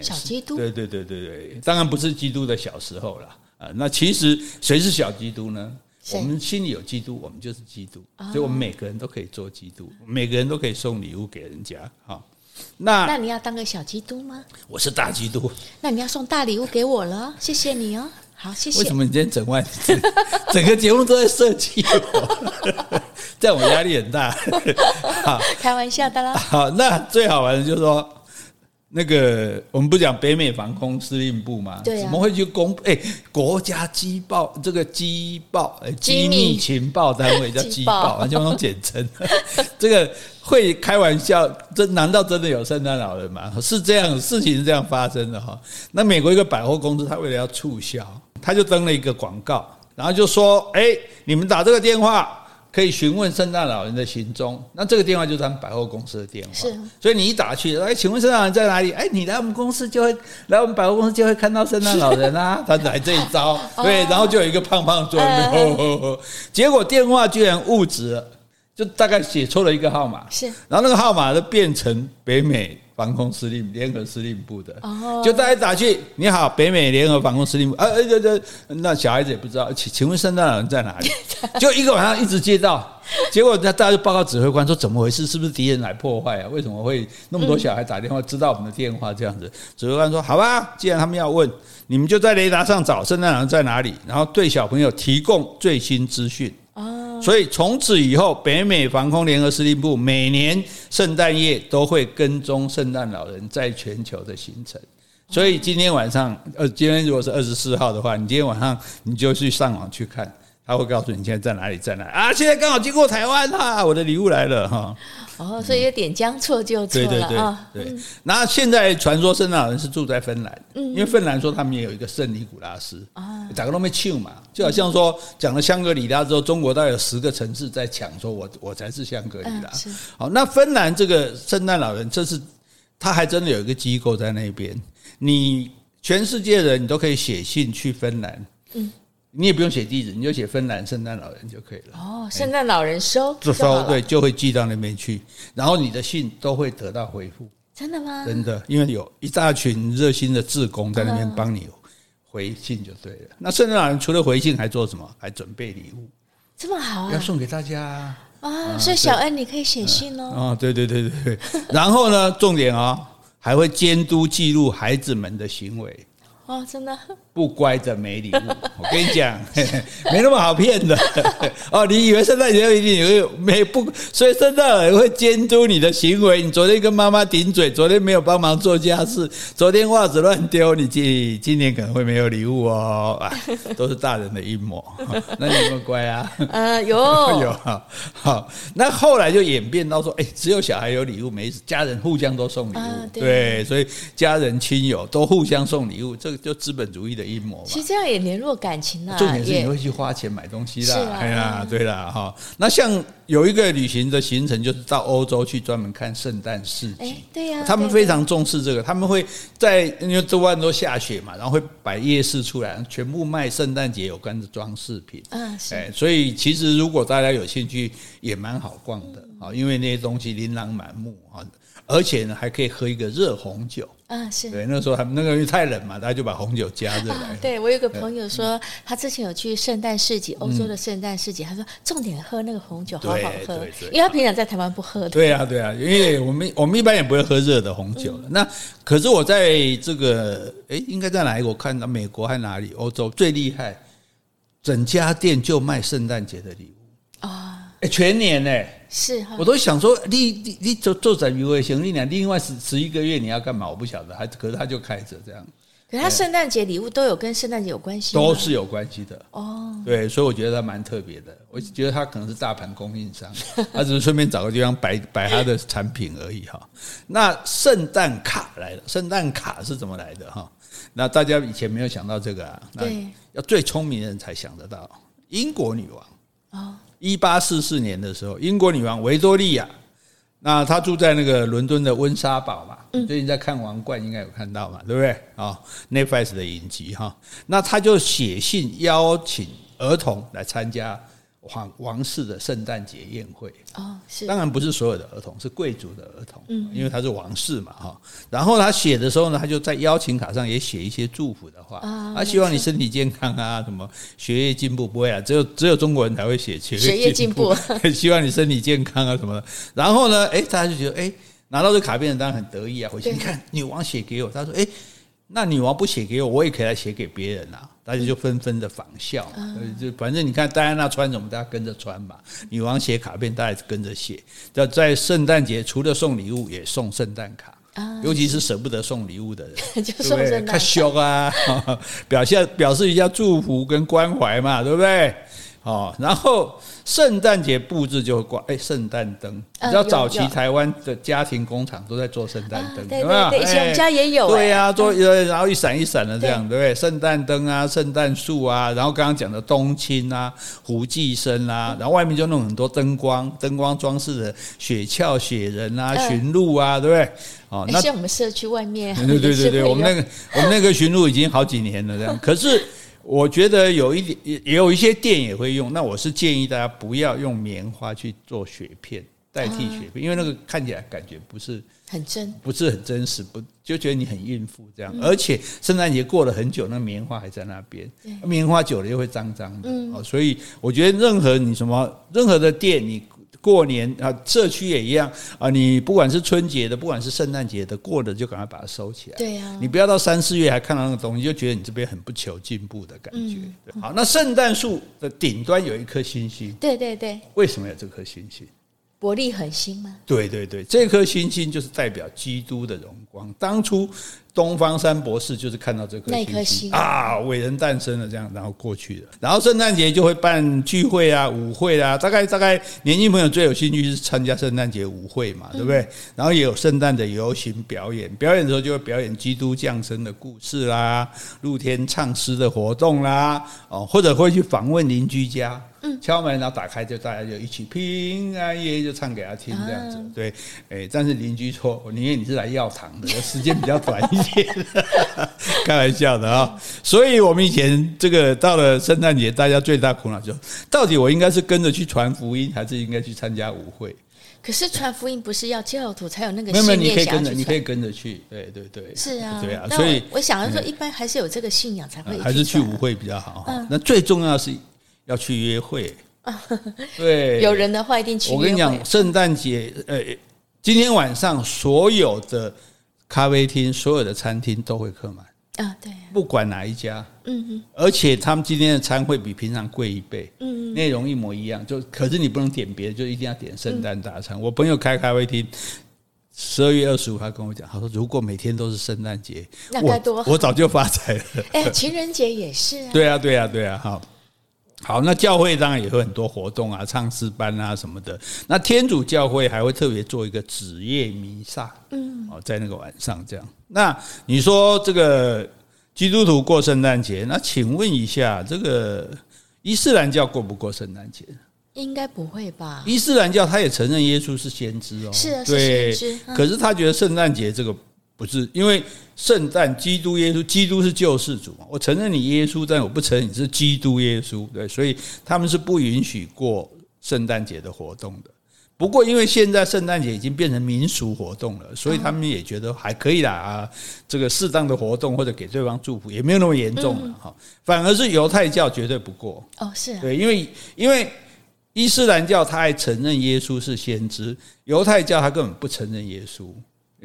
小基督。对对对对对，当然不是基督的小时候了啊。那其实谁是小基督呢？我们心里有基督，我们就是基督，所以我们每个人都可以做基督，每个人都可以送礼物给人家。好，那那你要当个小基督吗？我是大基督，那你要送大礼物给我了，谢谢你哦。好，谢谢。为什么你今天整晚整 个节目都在设计我？这样我压力很大。好，开玩笑的啦。好，那最好玩的就是说。那个我们不讲北美防空司令部吗？对啊，怎么会去公布？哎，国家机报这个机报，哎，机密情报单位叫机报，完全用简称。这个会开玩笑？这难道真的有圣诞老人吗？是这样，事情是这样发生的哈。那美国一个百货公司，他为了要促销，他就登了一个广告。然后就说：“哎，你们打这个电话。”可以询问圣诞老人的行踪，那这个电话就是他们百货公司的电话。是，所以你一打去，哎，请问圣诞老人在哪里？哎，你来我们公司就会来我们百货公司就会看到圣诞老人啊，他来这一招，对，然后就有一个胖胖坐在那边，结果电话居然误植了，就大概写错了一个号码，是，然后那个号码就变成北美。防空司令联合司令部的，就大家打去，你好，北美联合防空司令部，啊，这这，那小孩子也不知道，请请问圣诞老人在哪里？就一个晚上一直接到，结果大家就报告指挥官说怎么回事？是不是敌人来破坏啊？为什么会那么多小孩打电话知道我们的电话这样子？指挥官说好吧，既然他们要问，你们就在雷达上找圣诞老人在哪里，然后对小朋友提供最新资讯。所以从此以后，北美防空联合司令部每年圣诞夜都会跟踪圣诞老人在全球的行程。所以今天晚上，呃，今天如果是二十四号的话，你今天晚上你就去上网去看，他会告诉你现在在哪里，在哪里啊？现在刚好经过台湾哈，我的礼物来了哈。哦，所以有点将错就错了，对对对对。那现在传说圣诞老人是住在芬兰，因为芬兰说他们也有一个圣尼古拉斯啊，大家都没去嘛，就好像说讲了香格里拉之后，中国大概有十个城市在抢，说我我才是香格里拉。好，那芬兰这个圣诞老人，这是他还真的有一个机构在那边，你全世界人你都可以写信去芬兰，嗯。你也不用写地址，你就写芬兰圣诞老人就可以了。哦，圣诞老人收，就收，对，就会寄到那边去，然后你的信都会得到回复。真的吗？真的，因为有一大群热心的志工在那边帮你回信就对了。那圣诞老人除了回信还做什么？还准备礼物。这么好啊！要送给大家啊！所以小恩你可以写信哦。哦，对对对对对。然后呢，重点啊，还会监督记录孩子们的行为。哦，真的。不乖的没礼物，我跟你讲，没那么好骗的 哦。你以为圣诞节一定有没不？所以圣诞老人会监督你的行为。你昨天跟妈妈顶嘴，昨天没有帮忙做家事，昨天袜子乱丢，你今今年可能会没有礼物哦。啊，都是大人的阴谋。那你有没有乖啊？呃，有有好。好，那后来就演变到说，哎，只有小孩有礼物，没家人互相都送礼物。对，所以家人亲友都互相送礼物，这个就资本主义的阴谋。其实这样也联络感情啊。重点是你会去花钱买东西啦。哎呀，对啦哈。那像有一个旅行的行程，就是到欧洲去专门看圣诞市集。对呀，他们非常重视这个，他们会在因为周围都下雪嘛，然后会摆夜市出来，全部卖圣诞节有关的装饰品。嗯，哎，所以其实如果大家有兴趣，也蛮好逛的啊，因为那些东西琳琅满目啊。而且呢，还可以喝一个热红酒。嗯，是对。那时候还那个因为太冷嘛，大家就把红酒加热来。啊、对，我有个朋友说，他之前有去圣诞市集，欧洲的圣诞市集，他说重点喝那个红酒，好好喝。对，对，对，因为他平常在台湾不喝的。对啊，对啊，因为我们我们一般也不会喝热的红酒了。嗯、那可是我在这个哎，应该在哪里？我看到美国还哪里？欧洲最厉害，整家店就卖圣诞节的礼物啊。哎，全年呢？是哈，我都想说，你你你做做展鱼也行，你俩另外十十一个月你要干嘛？我不晓得，还可是他就开着这样。可是他圣诞节礼物都有跟圣诞节有关系，都是有关系的哦。对，所以我觉得他蛮特别的。我觉得他可能是大盘供应商，他只是顺便找个地方摆摆他的产品而已哈。那圣诞卡来了，圣诞卡是怎么来的哈？那大家以前没有想到这个啊？对，要最聪明的人才想得到。英国女王哦。一八四四年的时候，英国女王维多利亚，那她住在那个伦敦的温莎堡嘛，最近在看《王冠》，应该有看到嘛，对不对？啊，Netflix 的影集哈，那她就写信邀请儿童来参加。皇王室的圣诞节宴会哦，是当然不是所有的儿童，是贵族的儿童，嗯，因为他是王室嘛哈。然后他写的时候呢，他就在邀请卡上也写一些祝福的话啊，他希望你身体健康啊，什么学业进步，不会啊，只有只有中国人才会写学业进步，希望你身体健康啊什么的。然后呢，哎，大家就觉得哎，拿到这卡片的当然很得意啊，回去你看女王写给我，他说哎。那女王不写给我，我也可以来写给别人啊！大家就纷纷的仿效，就反正你看戴安娜穿什么，大家跟着穿嘛。女王写卡片，大家跟着写。在在圣诞节，除了送礼物，也送圣诞卡，尤其是舍不得送礼物的人，就送太凶啊！表现表示一下祝福跟关怀嘛，对不对？哦，然后圣诞节布置就会挂哎，圣诞灯。你知道早期台湾的家庭工厂都在做圣诞灯，对对对，以前我们家也有。对呀，做然后一闪一闪的这样，对不对？圣诞灯啊，圣诞树啊，然后刚刚讲的冬青啊，胡寄生啊，然后外面就弄很多灯光，灯光装饰的雪橇、雪人啊，驯鹿啊，对不对？哦，那像我们社区外面，对对对 对，我们那个我们那个驯鹿已经好几年了，这样，可是。我觉得有一点也也有一些店也会用，那我是建议大家不要用棉花去做雪片代替雪片，因为那个看起来感觉不是很真，不是很真实，不就觉得你很孕妇这样。而且圣诞节过了很久，那棉花还在那边，棉花久了又会脏脏的，哦所以我觉得任何你什么任何的店你。过年啊，社区也一样啊。你不管是春节的，不管是圣诞节的，过了就赶快把它收起来。对呀，你不要到三四月还看到那个东西，就觉得你这边很不求进步的感觉。对，好，那圣诞树的顶端有一颗星星。对对对。为什么有这颗星星？伯利恒星吗？对对对，这颗星星就是代表基督的荣光。当初。东方三博士就是看到这颗星星，星啊，伟人诞生了，这样然后过去了。然后圣诞节就会办聚会啊、舞会啊，大概大概年轻朋友最有兴趣是参加圣诞节舞会嘛，对不对？然后也有圣诞的游行表演，表演的时候就会表演基督降生的故事啦，露天唱诗的活动啦，哦，或者会去访问邻居家。嗯，敲门，然后打开，就大家就一起平安夜就唱给他听这样子。对，哎，但是邻居说，我宁愿你是来要糖的，时间比较短一点，开玩笑的啊。所以我们以前这个到了圣诞节，大家最大苦恼就，到底我应该是跟着去传福音，还是应该去参加舞会？可是传福音不是要教徒才有那个？没有，没有，你可以跟着，你可以跟着去。对对对，是啊，对啊。所以我想要说，一般还是有这个信仰才会，还是去舞会比较好。嗯，那最重要是。要去约会，对，有人的话一定去。我跟你讲，圣诞节，呃，今天晚上所有的咖啡厅、所有的餐厅都会客满。啊，对，不管哪一家，嗯嗯，而且他们今天的餐会比平常贵一倍，嗯，内容一模一样，就可是你不能点别的，就一定要点圣诞大餐。我朋友开咖啡厅，十二月二十五，他跟我讲，他说如果每天都是圣诞节，那该多好，我早就发财了。哎，情人节也是啊，对啊，对啊，对啊，好。好，那教会当然也会很多活动啊，唱诗班啊什么的。那天主教会还会特别做一个子夜弥撒，嗯，哦，在那个晚上这样。那你说这个基督徒过圣诞节，那请问一下，这个伊斯兰教过不过圣诞节？应该不会吧？伊斯兰教他也承认耶稣是先知哦，是啊，是先知。可是他觉得圣诞节这个。不是因为圣诞，基督耶稣，基督是救世主嘛？我承认你耶稣，但我不承认你是基督耶稣，对，所以他们是不允许过圣诞节的活动的。不过因为现在圣诞节已经变成民俗活动了，所以他们也觉得还可以啦啊，这个适当的活动或者给对方祝福也没有那么严重了哈。反而是犹太教绝对不过哦，是啊，对，因为因为伊斯兰教他还承认耶稣是先知，犹太教他根本不承认耶稣。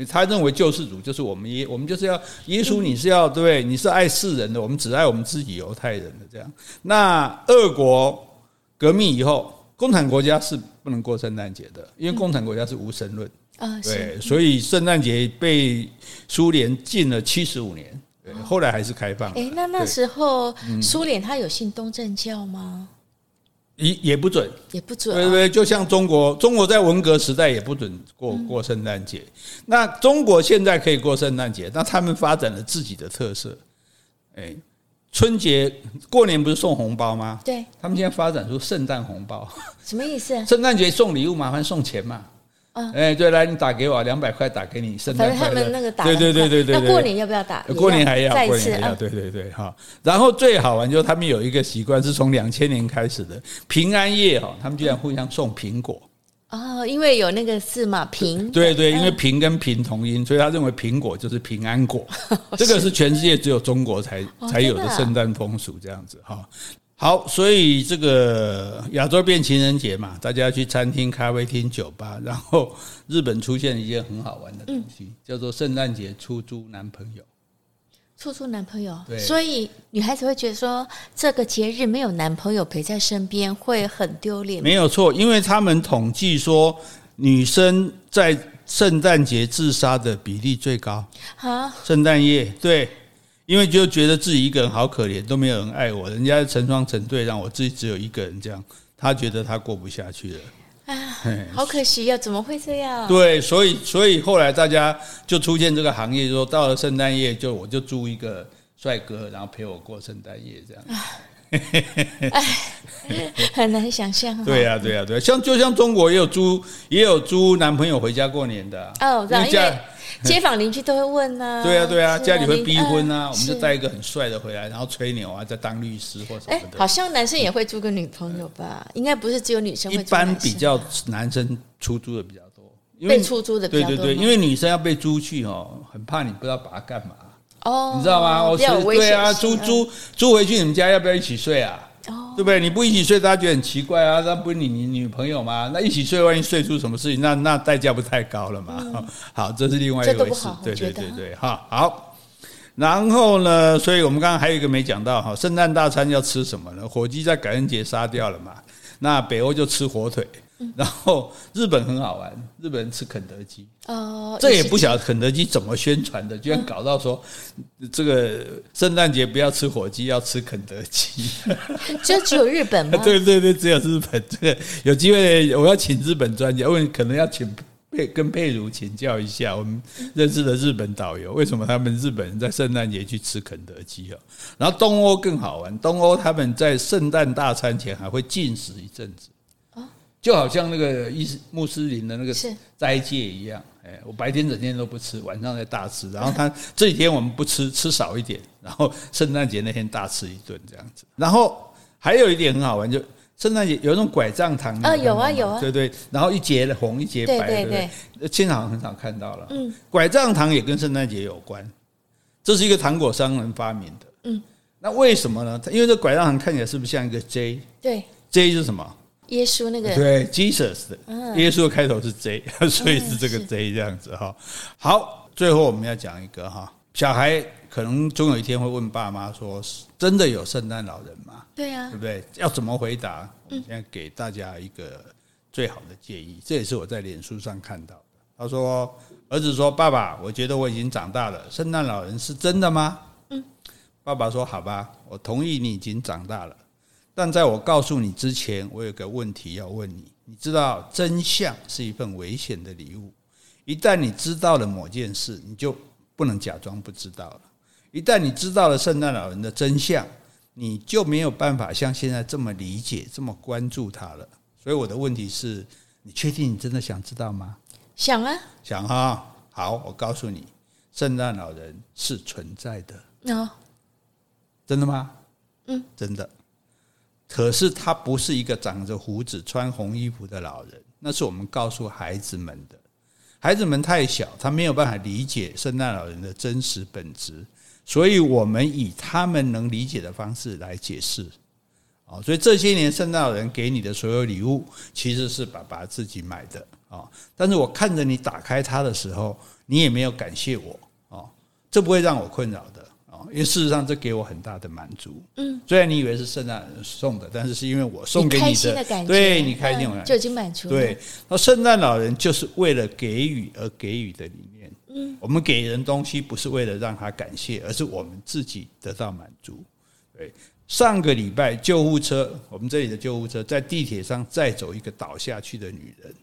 他认为救世主就是我们耶，我们就是要耶稣，你是要对不对？你是爱世人的，我们只爱我们自己犹太人的这样。那俄国革命以后，共产国家是不能过圣诞节的，因为共产国家是无神论啊，对，所以圣诞节被苏联禁了七十五年，对，后来还是开放。诶，那那时候苏联他有信东正教吗？也也不准，也不准，对对，就像中国，中国在文革时代也不准过过圣诞节。那中国现在可以过圣诞节，那他们发展了自己的特色。哎，春节过年不是送红包吗？对，他们现在发展出圣诞红包，什么意思？圣诞节送礼物，麻烦送钱嘛。哎，对，来，你打给我两百块，打给你，圣诞快乐。他们那个打，对对对对对。那过年要不要打？过年还要，过年还要，对对对，哈。然后最好玩就是他们有一个习惯，是从两千年开始的平安夜哈，他们居然互相送苹果。哦，因为有那个字嘛，平。对对，因为平跟平同音，所以他认为苹果就是平安果。这个是全世界只有中国才才有的圣诞风俗，这样子哈。好，所以这个亚洲变情人节嘛，大家去餐厅、咖啡厅、酒吧，然后日本出现一件很好玩的东西，嗯、叫做圣诞节出租男朋友。出租男朋友，对，所以女孩子会觉得说，这个节日没有男朋友陪在身边会很丢脸。没有错，因为他们统计说，女生在圣诞节自杀的比例最高。啊，圣诞夜对。因为就觉得自己一个人好可怜，都没有人爱我，人家成双成对，让我自己只有一个人这样，他觉得他过不下去了。啊，好可惜呀！怎么会这样？对，所以所以后来大家就出现这个行业，说到了圣诞夜，就我就租一个帅哥，然后陪我过圣诞夜这样。哎，很难想象。对呀，对呀，对，像就像中国也有租也有租男朋友回家过年的哦，因为。街坊邻居都会问啊，对啊对啊，家里会逼婚啊，我们就带一个很帅的回来，然后吹牛啊，再当律师或什么的。好像男生也会租个女朋友吧？应该不是只有女生会。一般比较男生出租的比较多，被出租的比较多。对对对，因为女生要被租去哦，很怕你不知道把她干嘛哦，你知道吗？我说对啊，租租租回去你们家要不要一起睡啊？哦，对不对？你不一起睡，大家觉得很奇怪啊。那不是你你女朋友吗？那一起睡，万一睡出什么事情，那那代价不太高了嘛？嗯、好，这是另外一回事。对对对对，哈好。然后呢，所以我们刚刚还有一个没讲到哈，圣诞大餐要吃什么呢？火鸡在感恩节杀掉了嘛？那北欧就吃火腿。然后日本很好玩，日本人吃肯德基哦，这也不晓得肯德基怎么宣传的，居然搞到说 这个圣诞节不要吃火鸡，要吃肯德基，就只有日本吗？对对对，只有日本。这个有机会我要请日本专家，问可能要请佩跟佩如请教一下，我们认识的日本导游，为什么他们日本人在圣诞节去吃肯德基啊？然后东欧更好玩，东欧他们在圣诞大餐前还会禁食一阵子。就好像那个伊斯穆斯林的那个斋戒一样，哎，我白天整天都不吃，晚上再大吃。然后他这几天我们不吃，吃少一点，然后圣诞节那天大吃一顿这样子。然后还有一点很好玩，就圣诞节有那种拐杖糖啊，有啊有啊，对对。然后一节红一节白，对对对，现场很少看到了。嗯，拐杖糖也跟圣诞节有关，这是一个糖果商人发明的。嗯，那为什么呢？因为这拐杖糖看起来是不是像一个 J？对，J 是什么？耶稣那个对，Jesus 的，耶稣的开头是 J，所以是这个 J 这样子哈。好，最后我们要讲一个哈，小孩可能终有一天会问爸妈说：“真的有圣诞老人吗？”对呀，对不对？要怎么回答？我现在给大家一个最好的建议，这也是我在脸书上看到的。他说：“儿子说，爸爸，我觉得我已经长大了，圣诞老人是真的吗？”嗯，爸爸说：“好吧，我同意你已经长大了。”但在我告诉你之前，我有个问题要问你。你知道真相是一份危险的礼物。一旦你知道了某件事，你就不能假装不知道了。一旦你知道了圣诞老人的真相，你就没有办法像现在这么理解、这么关注他了。所以我的问题是：你确定你真的想知道吗？想啊，想哈。好，我告诉你，圣诞老人是存在的。哦，真的吗？嗯，真的。可是他不是一个长着胡子、穿红衣服的老人，那是我们告诉孩子们的。孩子们太小，他没有办法理解圣诞老人的真实本质，所以我们以他们能理解的方式来解释。啊，所以这些年圣诞老人给你的所有礼物，其实是爸爸自己买的啊。但是我看着你打开它的时候，你也没有感谢我啊，这不会让我困扰的。因为事实上，这给我很大的满足。嗯，虽然你以为是圣诞人送的，但是是因为我送给你的，你开心的感觉，对你开心，就已经满足了。对，那圣诞老人就是为了给予而给予的理念。嗯，我们给人东西不是为了让他感谢，而是我们自己得到满足。对，上个礼拜救护车，我们这里的救护车在地铁上载走一个倒下去的女人。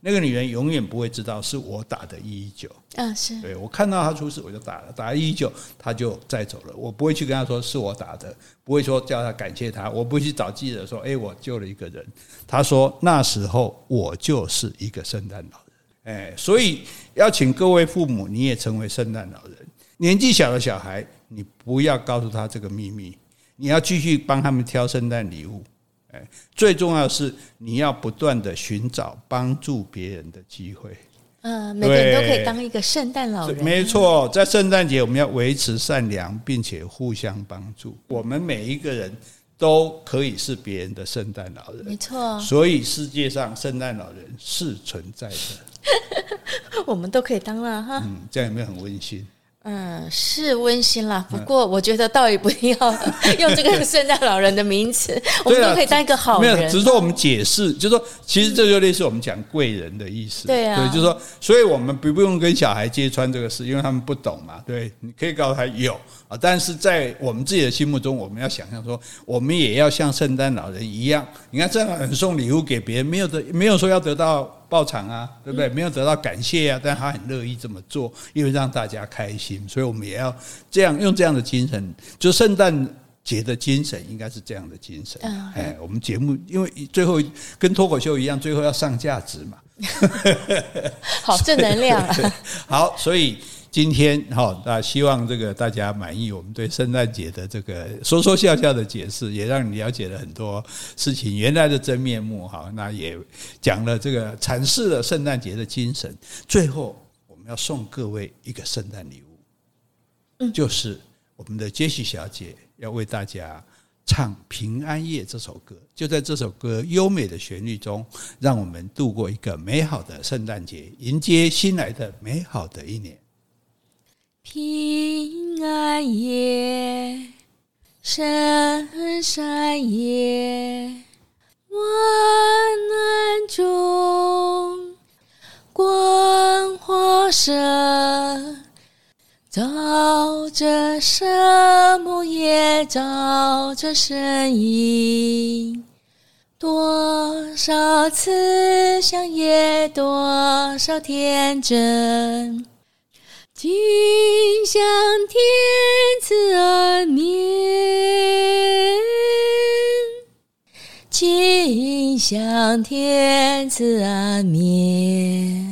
那个女人永远不会知道是我打的一一九嗯，是对，我看到她出事我就打了，打了一一九，她就再走了。我不会去跟她说是我打的，不会说叫她感谢她，我不会去找记者说，哎，我救了一个人。她说那时候我就是一个圣诞老人，哎，所以要请各位父母，你也成为圣诞老人。年纪小的小孩，你不要告诉他这个秘密，你要继续帮他们挑圣诞礼物。哎，最重要的是你要不断的寻找帮助别人的机会。嗯，每个人都可以当一个圣诞老人。没错，在圣诞节我们要维持善良，并且互相帮助。我们每一个人都可以是别人的圣诞老人。没错，所以世界上圣诞老人是存在的。我们都可以当了哈。嗯，这样有没有很温馨？嗯，是温馨啦。不过我觉得倒也不一定要 用这个圣诞老人的名词，我们都可以当一个好人。没有，只是说我们解释，就是说，其实这就类似我们讲贵人的意思。对啊，对，就是说，所以我们不不用跟小孩揭穿这个事，因为他们不懂嘛。对，你可以告诉他有啊，但是在我们自己的心目中，我们要想象说，我们也要像圣诞老人一样。你看，圣诞老人送礼物给别人，没有得，没有说要得到。报偿啊，对不对？没有得到感谢啊，但他很乐意这么做，因为让大家开心，所以我们也要这样用这样的精神，就圣诞节的精神应该是这样的精神。哎，我们节目因为最后跟脱口秀一样，最后要上价值嘛，好正能量啊。好，所以。今天哈，那希望这个大家满意我们对圣诞节的这个说说笑笑的解释，也让你了解了很多事情原来的真面目哈。那也讲了这个阐释了圣诞节的精神。最后，我们要送各位一个圣诞礼物，嗯，就是我们的杰西小姐要为大家唱《平安夜》这首歌。就在这首歌优美的旋律中，让我们度过一个美好的圣诞节，迎接新来的美好的一年。平安夜，圣山夜，万难中，光华射，照着圣母也照着身影，多少慈祥也多少天真。今享天赐安眠，今享天赐安眠。